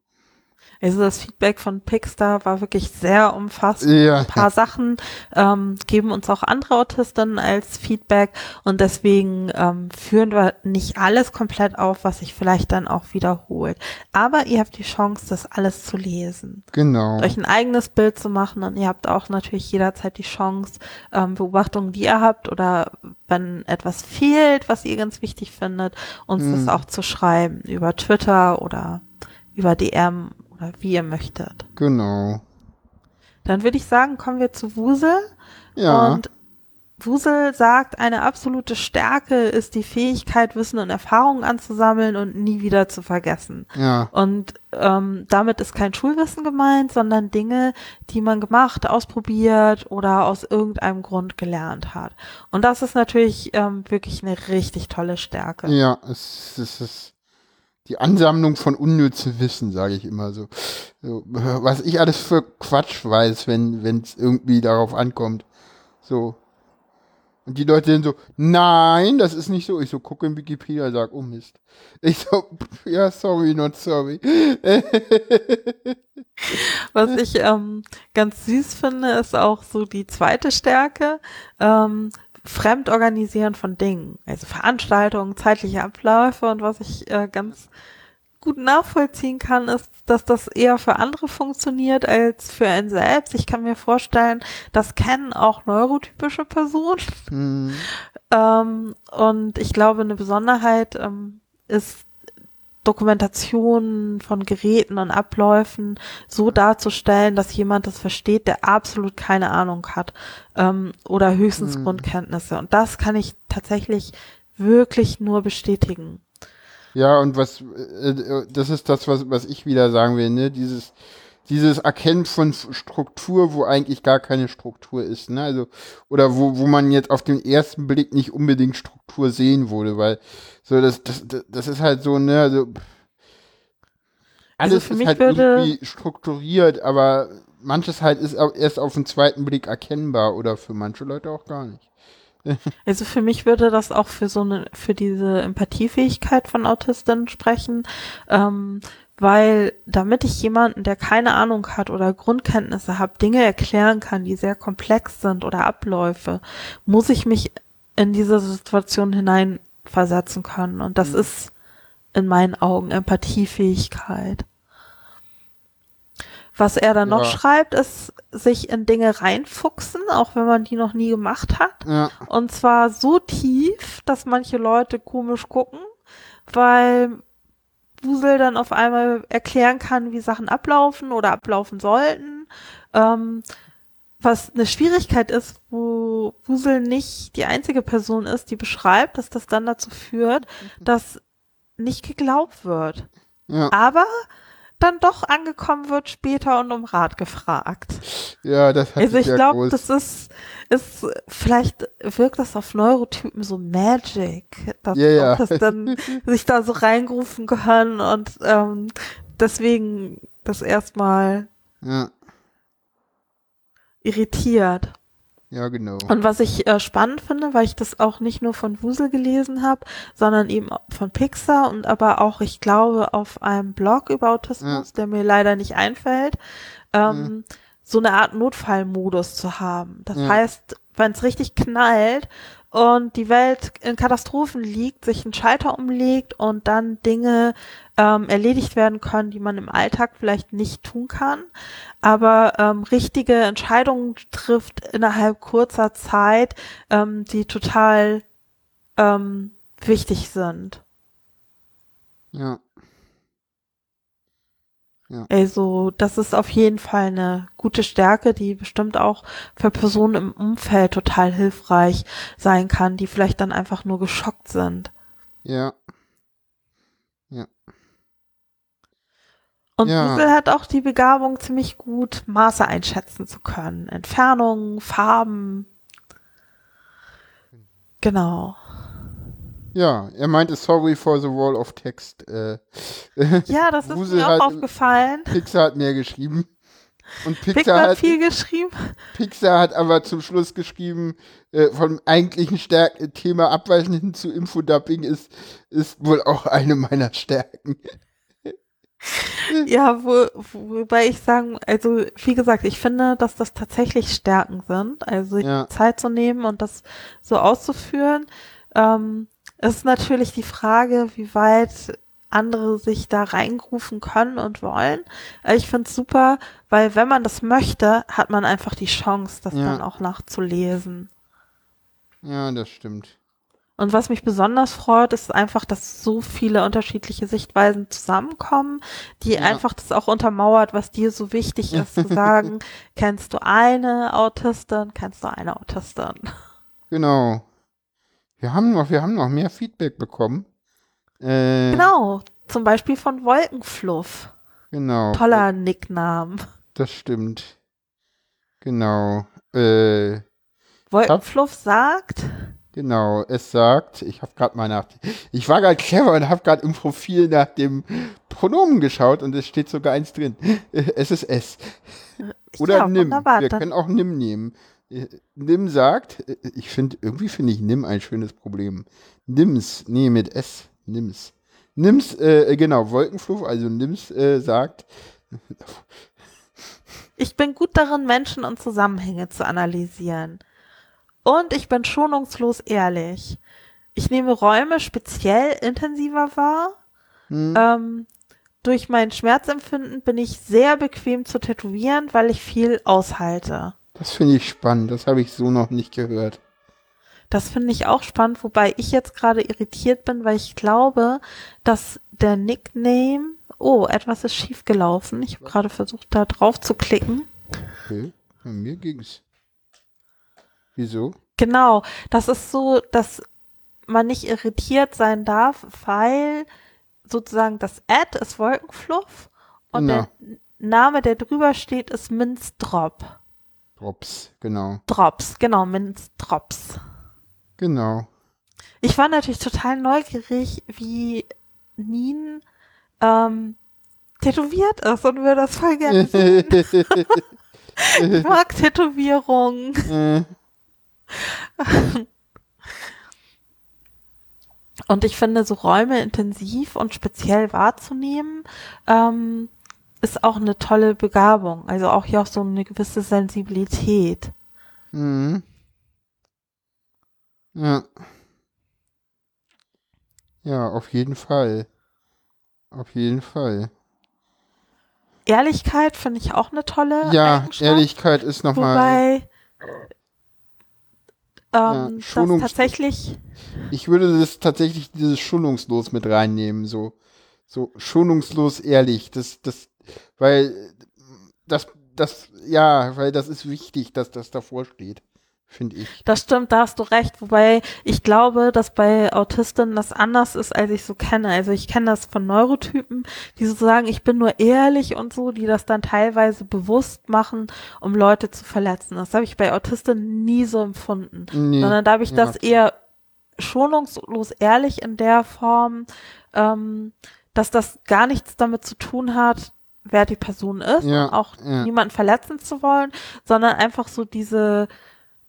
Also das Feedback von Pixar war wirklich sehr umfassend. Ja. Ein paar Sachen ähm, geben uns auch andere Autistinnen als Feedback und deswegen ähm, führen wir nicht alles komplett auf, was sich vielleicht dann auch wiederholt. Aber ihr habt die Chance, das alles zu lesen. Genau. Euch ein eigenes Bild zu machen und ihr habt auch natürlich jederzeit die Chance, ähm, Beobachtungen, die ihr habt oder wenn etwas fehlt, was ihr ganz wichtig findet, uns Mhm. das auch zu schreiben über Twitter oder über DM oder wie ihr möchtet. Genau. Dann würde ich sagen, kommen wir zu Wusel. Ja. Und Wusel sagt, eine absolute Stärke ist die Fähigkeit, Wissen und Erfahrungen anzusammeln und nie wieder zu vergessen. ja. Und ähm, damit ist kein Schulwissen gemeint, sondern Dinge, die man gemacht, ausprobiert oder aus irgendeinem Grund gelernt hat. Und das ist natürlich ähm, wirklich eine richtig tolle Stärke. Ja, es, es ist die Ansammlung von unnützem Wissen, sage ich immer so. so. Was ich alles für Quatsch weiß, wenn es irgendwie darauf ankommt. So. Und die Leute sind so, nein, das ist nicht so. Ich so, gucke in Wikipedia, sag, oh Mist. Ich so, ja, sorry, not sorry. Was ich ähm, ganz süß finde, ist auch so die zweite Stärke. Ähm, Fremdorganisieren von Dingen, also Veranstaltungen, zeitliche Abläufe und was ich äh, ganz gut nachvollziehen kann, ist, dass das eher für andere funktioniert als für einen selbst. Ich kann mir vorstellen, das kennen auch neurotypische Personen. Hm, Ähm, und ich glaube, eine Besonderheit ähm, ist Dokumentation von Geräten und Abläufen so darzustellen, dass jemand das versteht, der absolut keine Ahnung hat ähm, oder höchstens Hm. Grundkenntnisse. Und das kann ich tatsächlich wirklich nur bestätigen. Ja, und was, äh, das ist das, was, was ich wieder sagen will, ne? Dieses, dieses Erkennen von Struktur, wo eigentlich gar keine Struktur ist, ne? Also, oder wo, wo man jetzt auf den ersten Blick nicht unbedingt Struktur sehen würde, weil, so, das, das, das- ist halt so, ne? Also, Also alles für ist mich halt würde- irgendwie strukturiert, aber manches halt ist erst auf den zweiten Blick erkennbar oder für manche Leute auch gar nicht. Also für mich würde das auch für so eine, für diese Empathiefähigkeit von Autistinnen sprechen, ähm, weil damit ich jemanden, der keine Ahnung hat oder Grundkenntnisse hat, Dinge erklären kann, die sehr komplex sind oder Abläufe, muss ich mich in diese Situation hineinversetzen können. Und das ist in meinen Augen Empathiefähigkeit. Was er dann noch Ja. schreibt, ist sich in Dinge reinfuchsen, auch wenn man die noch nie gemacht hat. Ja, Und zwar so tief, dass manche Leute komisch gucken, weil Wusel dann auf einmal erklären kann, wie Sachen ablaufen oder ablaufen sollten. Ähm, was eine Schwierigkeit ist, wo Wusel nicht die einzige Person ist, die beschreibt, dass das dann dazu führt, dass nicht geglaubt wird. ja, Aber dann doch angekommen wird später und um Rat gefragt. ja, das hat Also ich ja glaube, das ist, ist, vielleicht wirkt das auf Neurotypen so Magic, dass, Ja, ja. dass dann sich da so reingerufen können und ähm, deswegen das erstmal ja, irritiert. Ja, genau. Und was ich äh, spannend finde, weil ich das auch nicht nur von Wusel gelesen habe, sondern eben von Pixar und aber auch, ich glaube, auf einem Blog über Autismus, der mir leider nicht einfällt, ähm, so eine Art Notfallmodus zu haben. Das Ja. heißt, wenn es richtig knallt und die Welt in Katastrophen liegt, sich ein Schalter umlegt und dann Dinge ähm, erledigt werden können, die man im Alltag vielleicht nicht tun kann, aber ähm, richtige Entscheidungen trifft innerhalb kurzer Zeit, ähm, die total ähm, wichtig sind. Ja, Also das ist auf jeden Fall eine gute Stärke, die bestimmt auch für Personen im Umfeld total hilfreich sein kann, die vielleicht dann einfach nur geschockt sind. ja, Und Ja. Hat auch die Begabung, ziemlich gut Maße einschätzen zu können. Entfernungen, Farben. Genau. Ja. Er meinte sorry for the wall of text. Äh, Ja, das ist mir auch aufgefallen. Pixar hat mehr geschrieben. Und Pixar Pixar hat viel geschrieben. Pixar hat aber zum Schluss geschrieben, äh, vom eigentlichen Stärk Thema abweichen hin zu Infodubbing ist, ist wohl auch eine meiner Stärken. Ja, wo, wobei ich sagen, also wie gesagt, ich finde, dass das tatsächlich Stärken sind. Also Ja. Zeit zu nehmen und das so auszuführen. Ähm, ist natürlich die Frage, wie weit andere sich da reingerufen können und wollen. Aber Ich finde es super, weil wenn man das möchte, hat man einfach die Chance, das Ja. dann auch nachzulesen. Ja, das stimmt. Und was mich besonders freut, ist einfach, dass so viele unterschiedliche Sichtweisen zusammenkommen, die Ja. einfach das auch untermauert, was dir so wichtig ist, zu sagen, kennst du eine Autistin, kennst du eine Autistin. Genau. Wir haben noch, wir haben noch mehr Feedback bekommen. Äh, Genau, zum Beispiel von Wolkenfluff. Genau. Toller Nickname. Das stimmt. Genau. Äh, Wolkenfluff sagt, genau. Es sagt, ich habe gerade mal nach, ich war gerade clever und habe gerade im Profil nach dem Pronomen geschaut und es steht sogar eins drin. Äh, Es ist es. Oder ja, nimm. Wir können auch nimm nehmen. Äh, Nimm sagt, äh, ich finde, irgendwie finde ich nimm ein schönes Problem. Nimm's, nee, mit S, nimm's. Nimm's, äh, genau, Wolkenfluch, also nimm's, äh, sagt, Ich bin gut darin, Menschen und Zusammenhänge zu analysieren. Und ich bin schonungslos ehrlich. Ich nehme Räume speziell intensiver wahr. hm, Ähm, durch mein Schmerzempfinden bin ich sehr bequem zu tätowieren, weil ich viel aushalte. Das finde ich spannend, das habe ich so noch nicht gehört. Das finde ich auch spannend, wobei ich jetzt gerade irritiert bin, weil ich glaube, dass der Nickname, oh, etwas ist schiefgelaufen. Ich habe gerade versucht, da drauf zu klicken. Okay, bei mir ging's. Wieso? Genau, das ist so, dass man nicht irritiert sein darf, weil sozusagen das Ad ist Wolkenfluff und Genau. der Name, der drüber steht, ist Minzdrop. Drops, genau. Drops, genau, Minzdrops. Genau. Ich war natürlich total neugierig, wie Nien ähm, tätowiert ist und würde das voll gerne sehen. Ich mag Tätowierungen. äh, Und ich finde, so Räume intensiv und speziell wahrzunehmen, ähm, ist auch eine tolle Begabung. Also auch hier auch so eine gewisse Sensibilität. mhm. Ja. Ja, auf jeden Fall. Auf jeden Fall. Ehrlichkeit finde ich auch eine tolle Ja. Ehrlichkeit ist nochmal. Wobei ähm, das Schonungs- tatsächlich Ich würde das tatsächlich dieses schonungslos mit reinnehmen, so. So schonungslos ehrlich. Das, das, weil das, das, ja, weil das ist wichtig, dass das davor steht, finde ich. Das stimmt, da hast du recht. Wobei ich glaube, dass bei Autistinnen das anders ist, als ich so kenne. Also ich kenne das von Neurotypen, die so sagen, ich bin nur ehrlich und so, die das dann teilweise bewusst machen, um Leute zu verletzen. Das habe ich bei Autistinnen nie so empfunden. Nee, Sondern da habe ich ja, das eher schonungslos ehrlich in der Form, ähm, dass das gar nichts damit zu tun hat, wer die Person ist Ja, und auch ja. niemanden verletzen zu wollen, sondern einfach so diese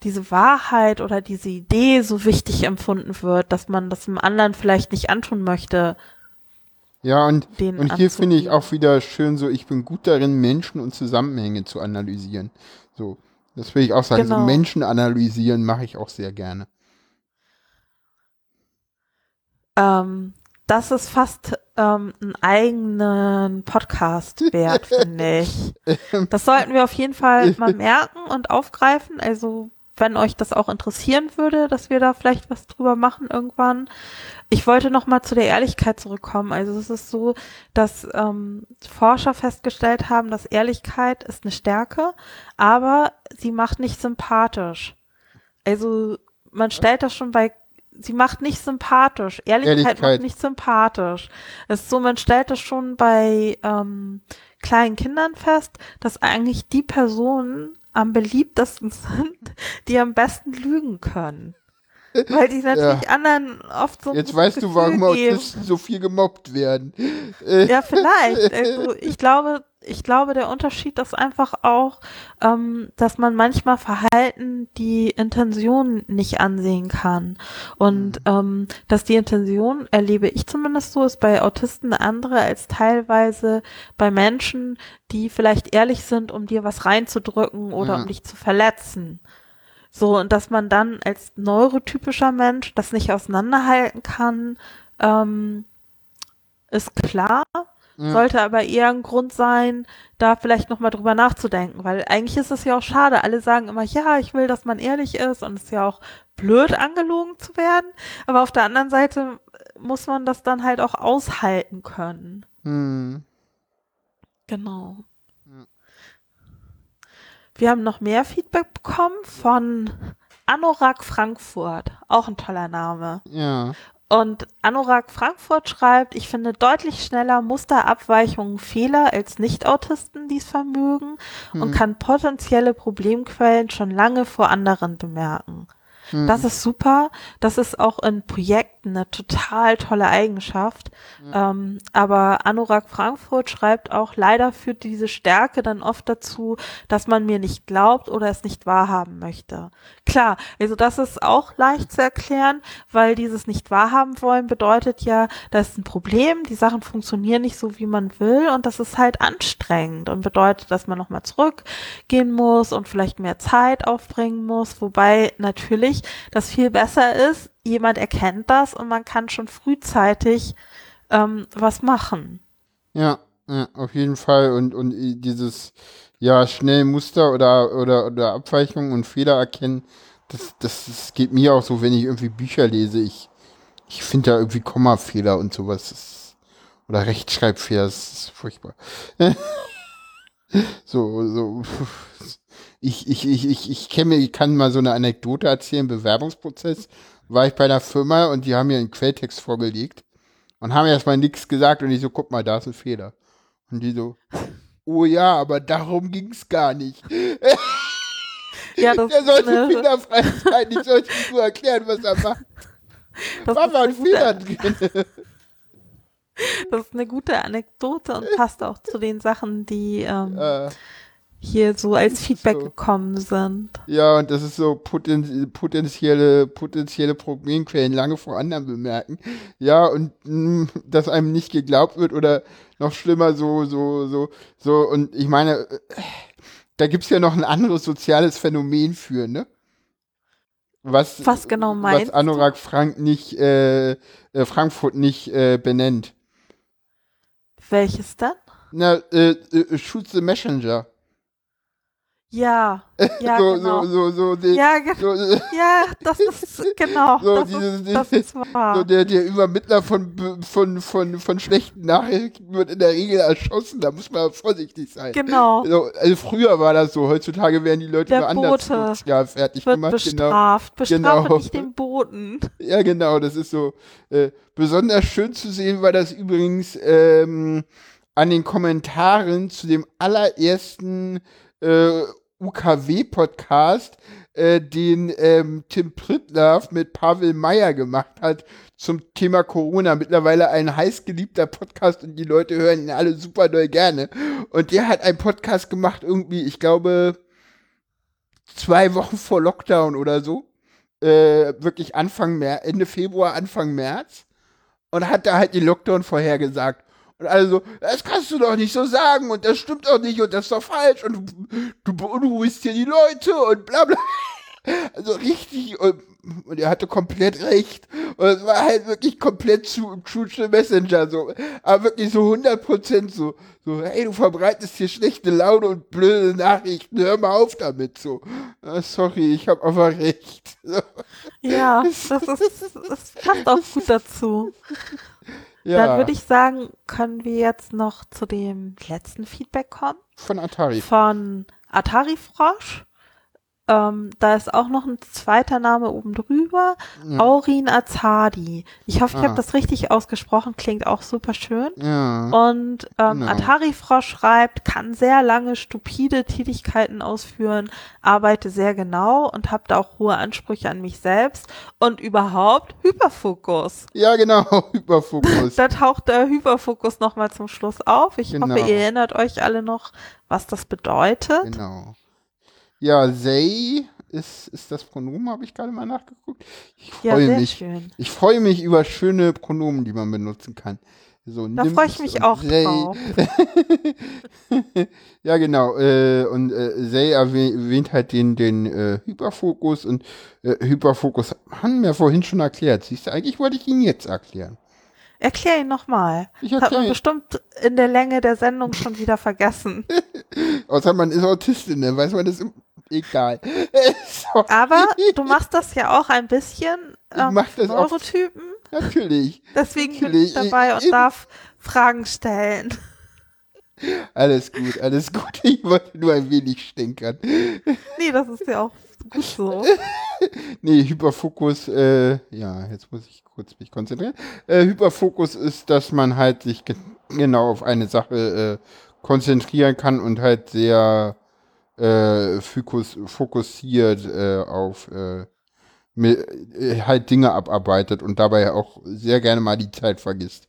diese Wahrheit oder diese Idee so wichtig empfunden wird, dass man das dem anderen vielleicht nicht antun möchte. Ja, und, und hier finde ich auch wieder schön so, ich bin gut darin, Menschen und Zusammenhänge zu analysieren. So, das will ich auch sagen. So Genau. Menschen analysieren mache ich auch sehr gerne. Ähm, das ist fast ähm, einen eigenen Podcast wert, finde ich. Das sollten wir auf jeden Fall mal merken und aufgreifen. Also wenn euch das auch interessieren würde, dass wir da vielleicht was drüber machen irgendwann. Ich wollte noch mal zu der Ehrlichkeit zurückkommen. Also es ist so, dass ähm, Forscher festgestellt haben, dass Ehrlichkeit ist eine Stärke, aber sie macht nicht sympathisch. Also man stellt das schon bei Sie macht nicht sympathisch. Ehrlichkeit, Ehrlichkeit. macht nicht sympathisch. Es ist so, man stellt das schon bei ähm, kleinen Kindern fest, dass eigentlich die Personen am beliebtesten sind, die am besten lügen können. Weil die natürlich anderen oft so Jetzt weißt du, warum Gefühl geben. Autisten so viel gemobbt werden. Ja, vielleicht. Also ich glaube, ich glaube, der Unterschied ist einfach auch, ähm, dass man manchmal Verhalten die Intention nicht ansehen kann. Und mhm. ähm, dass die Intention, erlebe ich zumindest so, ist bei Autisten eine andere als teilweise bei Menschen, die vielleicht ehrlich sind, um dir was reinzudrücken oder ja. um dich zu verletzen. So, und dass man dann als neurotypischer Mensch das nicht auseinanderhalten kann, ähm, ist klar. Ja. Sollte aber eher ein Grund sein, da vielleicht nochmal drüber nachzudenken, weil eigentlich ist es ja auch schade. Alle sagen immer, ja, ich will, dass man ehrlich ist und es ist ja auch blöd, angelogen zu werden. Aber auf der anderen Seite muss man das dann halt auch aushalten können. Hm. Genau. Wir haben noch mehr Feedback bekommen von Anorak Frankfurt. Auch ein toller Name. Ja. Und Anorak Frankfurt schreibt, ich finde deutlich schneller Musterabweichungen Fehler als Nicht-Autisten dies vermögen hm. und kann potenzielle Problemquellen schon lange vor anderen bemerken. Hm. Das ist super. Das ist auch in Projekten eine total tolle Eigenschaft. Ja. Ähm, aber Anorak Frankfurt schreibt auch, leider führt diese Stärke dann oft dazu, dass man mir nicht glaubt oder es nicht wahrhaben möchte. Klar, also das ist auch leicht zu erklären, weil dieses nicht wahrhaben wollen bedeutet ja, das ist ein Problem, die Sachen funktionieren nicht so, wie man will und das ist halt anstrengend und bedeutet, dass man nochmal zurückgehen muss und vielleicht mehr Zeit aufbringen muss, wobei natürlich ich, das viel besser ist, jemand erkennt das und man kann schon frühzeitig ähm, was machen. Ja, ja, auf jeden Fall. Und, und dieses, ja, schnell Muster oder, oder, oder Abweichungen und Fehler erkennen, das, das, das geht mir auch so, wenn ich irgendwie Bücher lese. Ich, ich finde da irgendwie Kommafehler und sowas. Das, oder Rechtschreibfehler, das ist furchtbar. so, so ich, ich, ich, ich, ich kenne ich kann mal so eine Anekdote erzählen, Bewerbungsprozess, war ich bei einer Firma und die haben mir einen Quelltext vorgelegt und haben erstmal nichts gesagt und ich so, guck mal, da ist ein Fehler. Und die so, oh ja, aber darum ging's gar nicht. Ja, das Der sollte ne, fehlerfrei sein, ich sollte nur erklären, was er macht. Das war mal ein Fehler drin. Das ist eine gute Anekdote und passt auch zu den Sachen, die ähm, äh hier so als Feedback so. gekommen sind. Ja, und das ist so poten potenzielle, potenzielle Problemquellen lange vor anderen bemerken. Ja, und mh, mm, dass einem nicht geglaubt wird oder noch schlimmer, so, so, so, so, und ich meine, da gibt's ja noch ein anderes soziales Phänomen für, ne? Was, was genau meinst Was Anorak Frank nicht, äh, äh, Frankfurt nicht äh, benennt. Welches dann? Na, äh, äh, Shoot the Messenger. Ja, ja, so, genau. So, so, so, ja, ge ja, das ist, genau, so, das, dieses, ist, das ist wahr. Der, der Übermittler von, von, von, von schlechten Nachrichten wird in der Regel erschossen, da muss man vorsichtig sein. Genau. Also, früher war das so, heutzutage werden die Leute der nur anders ja, fertig wird gemacht. Bestraft, genau. bestrafe genau. nicht den Boten. Ja, genau, das ist so. Äh, besonders schön zu sehen war das übrigens ähm, an den Kommentaren zu dem allerersten äh, UKW-Podcast, äh, den ähm, Tim Prittlaff mit Pavel Meyer gemacht hat zum Thema Corona. Mittlerweile ein heiß geliebter Podcast und die Leute hören ihn alle super doll gerne. Und der hat einen Podcast gemacht, irgendwie, ich glaube, zwei Wochen vor Lockdown oder so. Äh, wirklich Anfang März, Ende Februar, Anfang März. Und hat da halt den Lockdown vorhergesagt. Und alle so, das kannst du doch nicht so sagen und das stimmt doch nicht und das ist doch falsch und du beunruhigst hier die Leute und bla bla. Also richtig, und, und er hatte komplett recht. Und es war halt wirklich komplett zu True Messenger, so. Aber wirklich so 100% so, so, hey, du verbreitest hier schlechte Laune und blöde Nachrichten, hör mal auf damit, so. Ah, sorry, ich habe aber recht. Ja, das, ist, das passt auch gut dazu. Ja. Dann würde ich sagen, können wir jetzt noch zu dem letzten Feedback kommen. Von Atari. Von Atari Frosch. Ähm, da ist auch noch ein zweiter Name oben drüber. Ja. Aurin Azadi. Ich hoffe, ich Ah. habe das richtig ausgesprochen. Klingt auch super schön. Ja. Und ähm, Genau. Atari Frosch schreibt, kann sehr lange stupide Tätigkeiten ausführen, arbeite sehr genau und habe da auch hohe Ansprüche an mich selbst und überhaupt Hyperfokus. Ja, genau, Hyperfokus. Da taucht der Hyperfokus nochmal zum Schluss auf. Ich Genau. hoffe, ihr erinnert euch alle noch, was das bedeutet. Genau. Ja, they ist, ist das Pronomen, habe ich gerade mal nachgeguckt. Ich Ja, freue sehr mich. schön. Ich freue mich über schöne Pronomen, die man benutzen kann. So, Da freue ich mich auch they. drauf. ja, genau. Äh, und äh, erwäh- erwähnt halt den, den äh, Hyperfokus und äh, Hyperfokus haben wir vorhin schon erklärt. Siehst du, eigentlich wollte ich ihn jetzt erklären. Erklär ihn nochmal. Ich Hat man ihn. bestimmt in der Länge der Sendung schon wieder vergessen. Außer man ist Autistin, dann weiß man das im egal. Aber du machst das ja auch ein bisschen Ich ähm, Neurotypen. natürlich. Deswegen bin ich Natürlich. dabei und Eben. darf Fragen stellen. Alles gut, alles gut. Ich wollte nur ein wenig stänkern. Nee, das ist ja auch gut so. Nee, Hyperfokus, äh, ja, jetzt muss ich kurz mich konzentrieren. Äh, Hyperfokus ist, dass man halt sich ge genau auf eine Sache äh, konzentrieren kann und halt sehr äh, fokus fokussiert äh, auf äh, äh, halt Dinge abarbeitet und dabei auch sehr gerne mal die Zeit vergisst.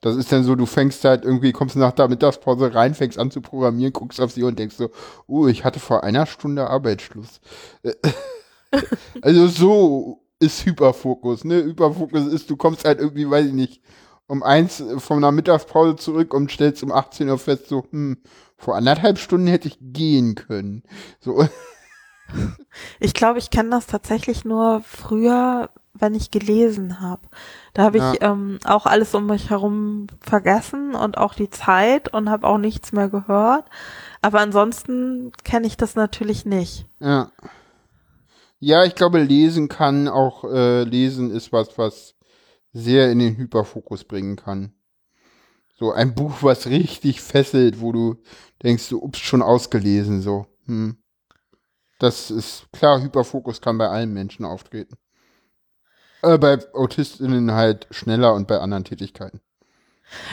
Das ist dann so, du fängst halt irgendwie, kommst nach der Mittagspause rein, fängst an zu programmieren, guckst auf sie und denkst so, oh, ich hatte vor einer Stunde Arbeitsschluss. Also so ist Hyperfokus, ne? Hyperfokus ist, du kommst halt irgendwie, weiß ich nicht, um eins von einer Mittagspause zurück und stellst um 18 Uhr fest, so, hm, vor anderthalb Stunden hätte ich gehen können. So, Ich glaube, ich kenne das tatsächlich nur früher, wenn ich gelesen habe. Da habe ich ähm, auch alles um mich herum vergessen und auch die Zeit und habe auch nichts mehr gehört. Aber ansonsten kenne ich das natürlich nicht. ja. Ja, ich glaube, lesen kann auch, äh, lesen ist was, was sehr in den Hyperfokus bringen kann. So ein Buch, was richtig fesselt, wo du denkst, du ups, schon ausgelesen, so. Hm. Das ist klar, Hyperfokus kann bei allen Menschen auftreten. Äh, bei AutistInnen halt schneller und bei anderen Tätigkeiten.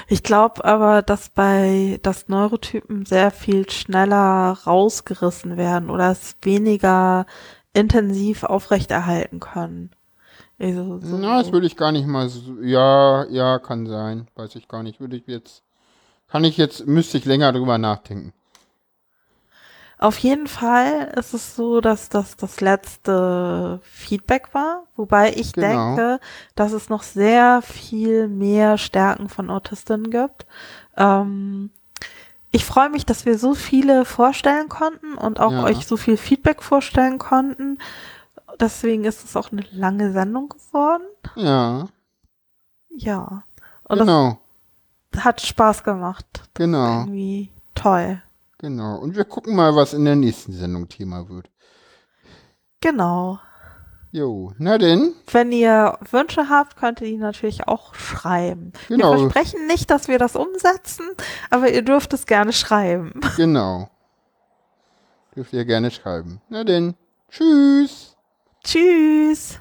Ich glaube aber, dass bei das Neurotypen sehr viel schneller rausgerissen werden oder es weniger intensiv aufrechterhalten können. Also, so, Na, das würde ich gar nicht mal so. Ja, ja, kann sein. Weiß ich gar nicht. Würde ich jetzt. Kann ich jetzt, müsste ich länger drüber nachdenken. Auf jeden Fall ist es so, dass das das letzte Feedback war, wobei ich Genau. denke, dass es noch sehr viel mehr Stärken von Autistinnen gibt. Ähm, ich freue mich, dass wir so viele vorstellen konnten und auch Ja. euch so viel Feedback vorstellen konnten. Deswegen ist es auch eine lange Sendung geworden. Ja, Ja. Und genau, das hat Spaß gemacht. genau, Irgendwie toll. genau. Und wir gucken mal, was in der nächsten Sendung Thema wird. Genau. Jo, na denn, Wenn ihr Wünsche habt, könnt ihr die natürlich auch schreiben. Genau. Wir versprechen nicht, dass wir das umsetzen, aber ihr dürft es gerne schreiben. genau. Dürft ihr gerne schreiben. Na denn, tschüss. Tschüss.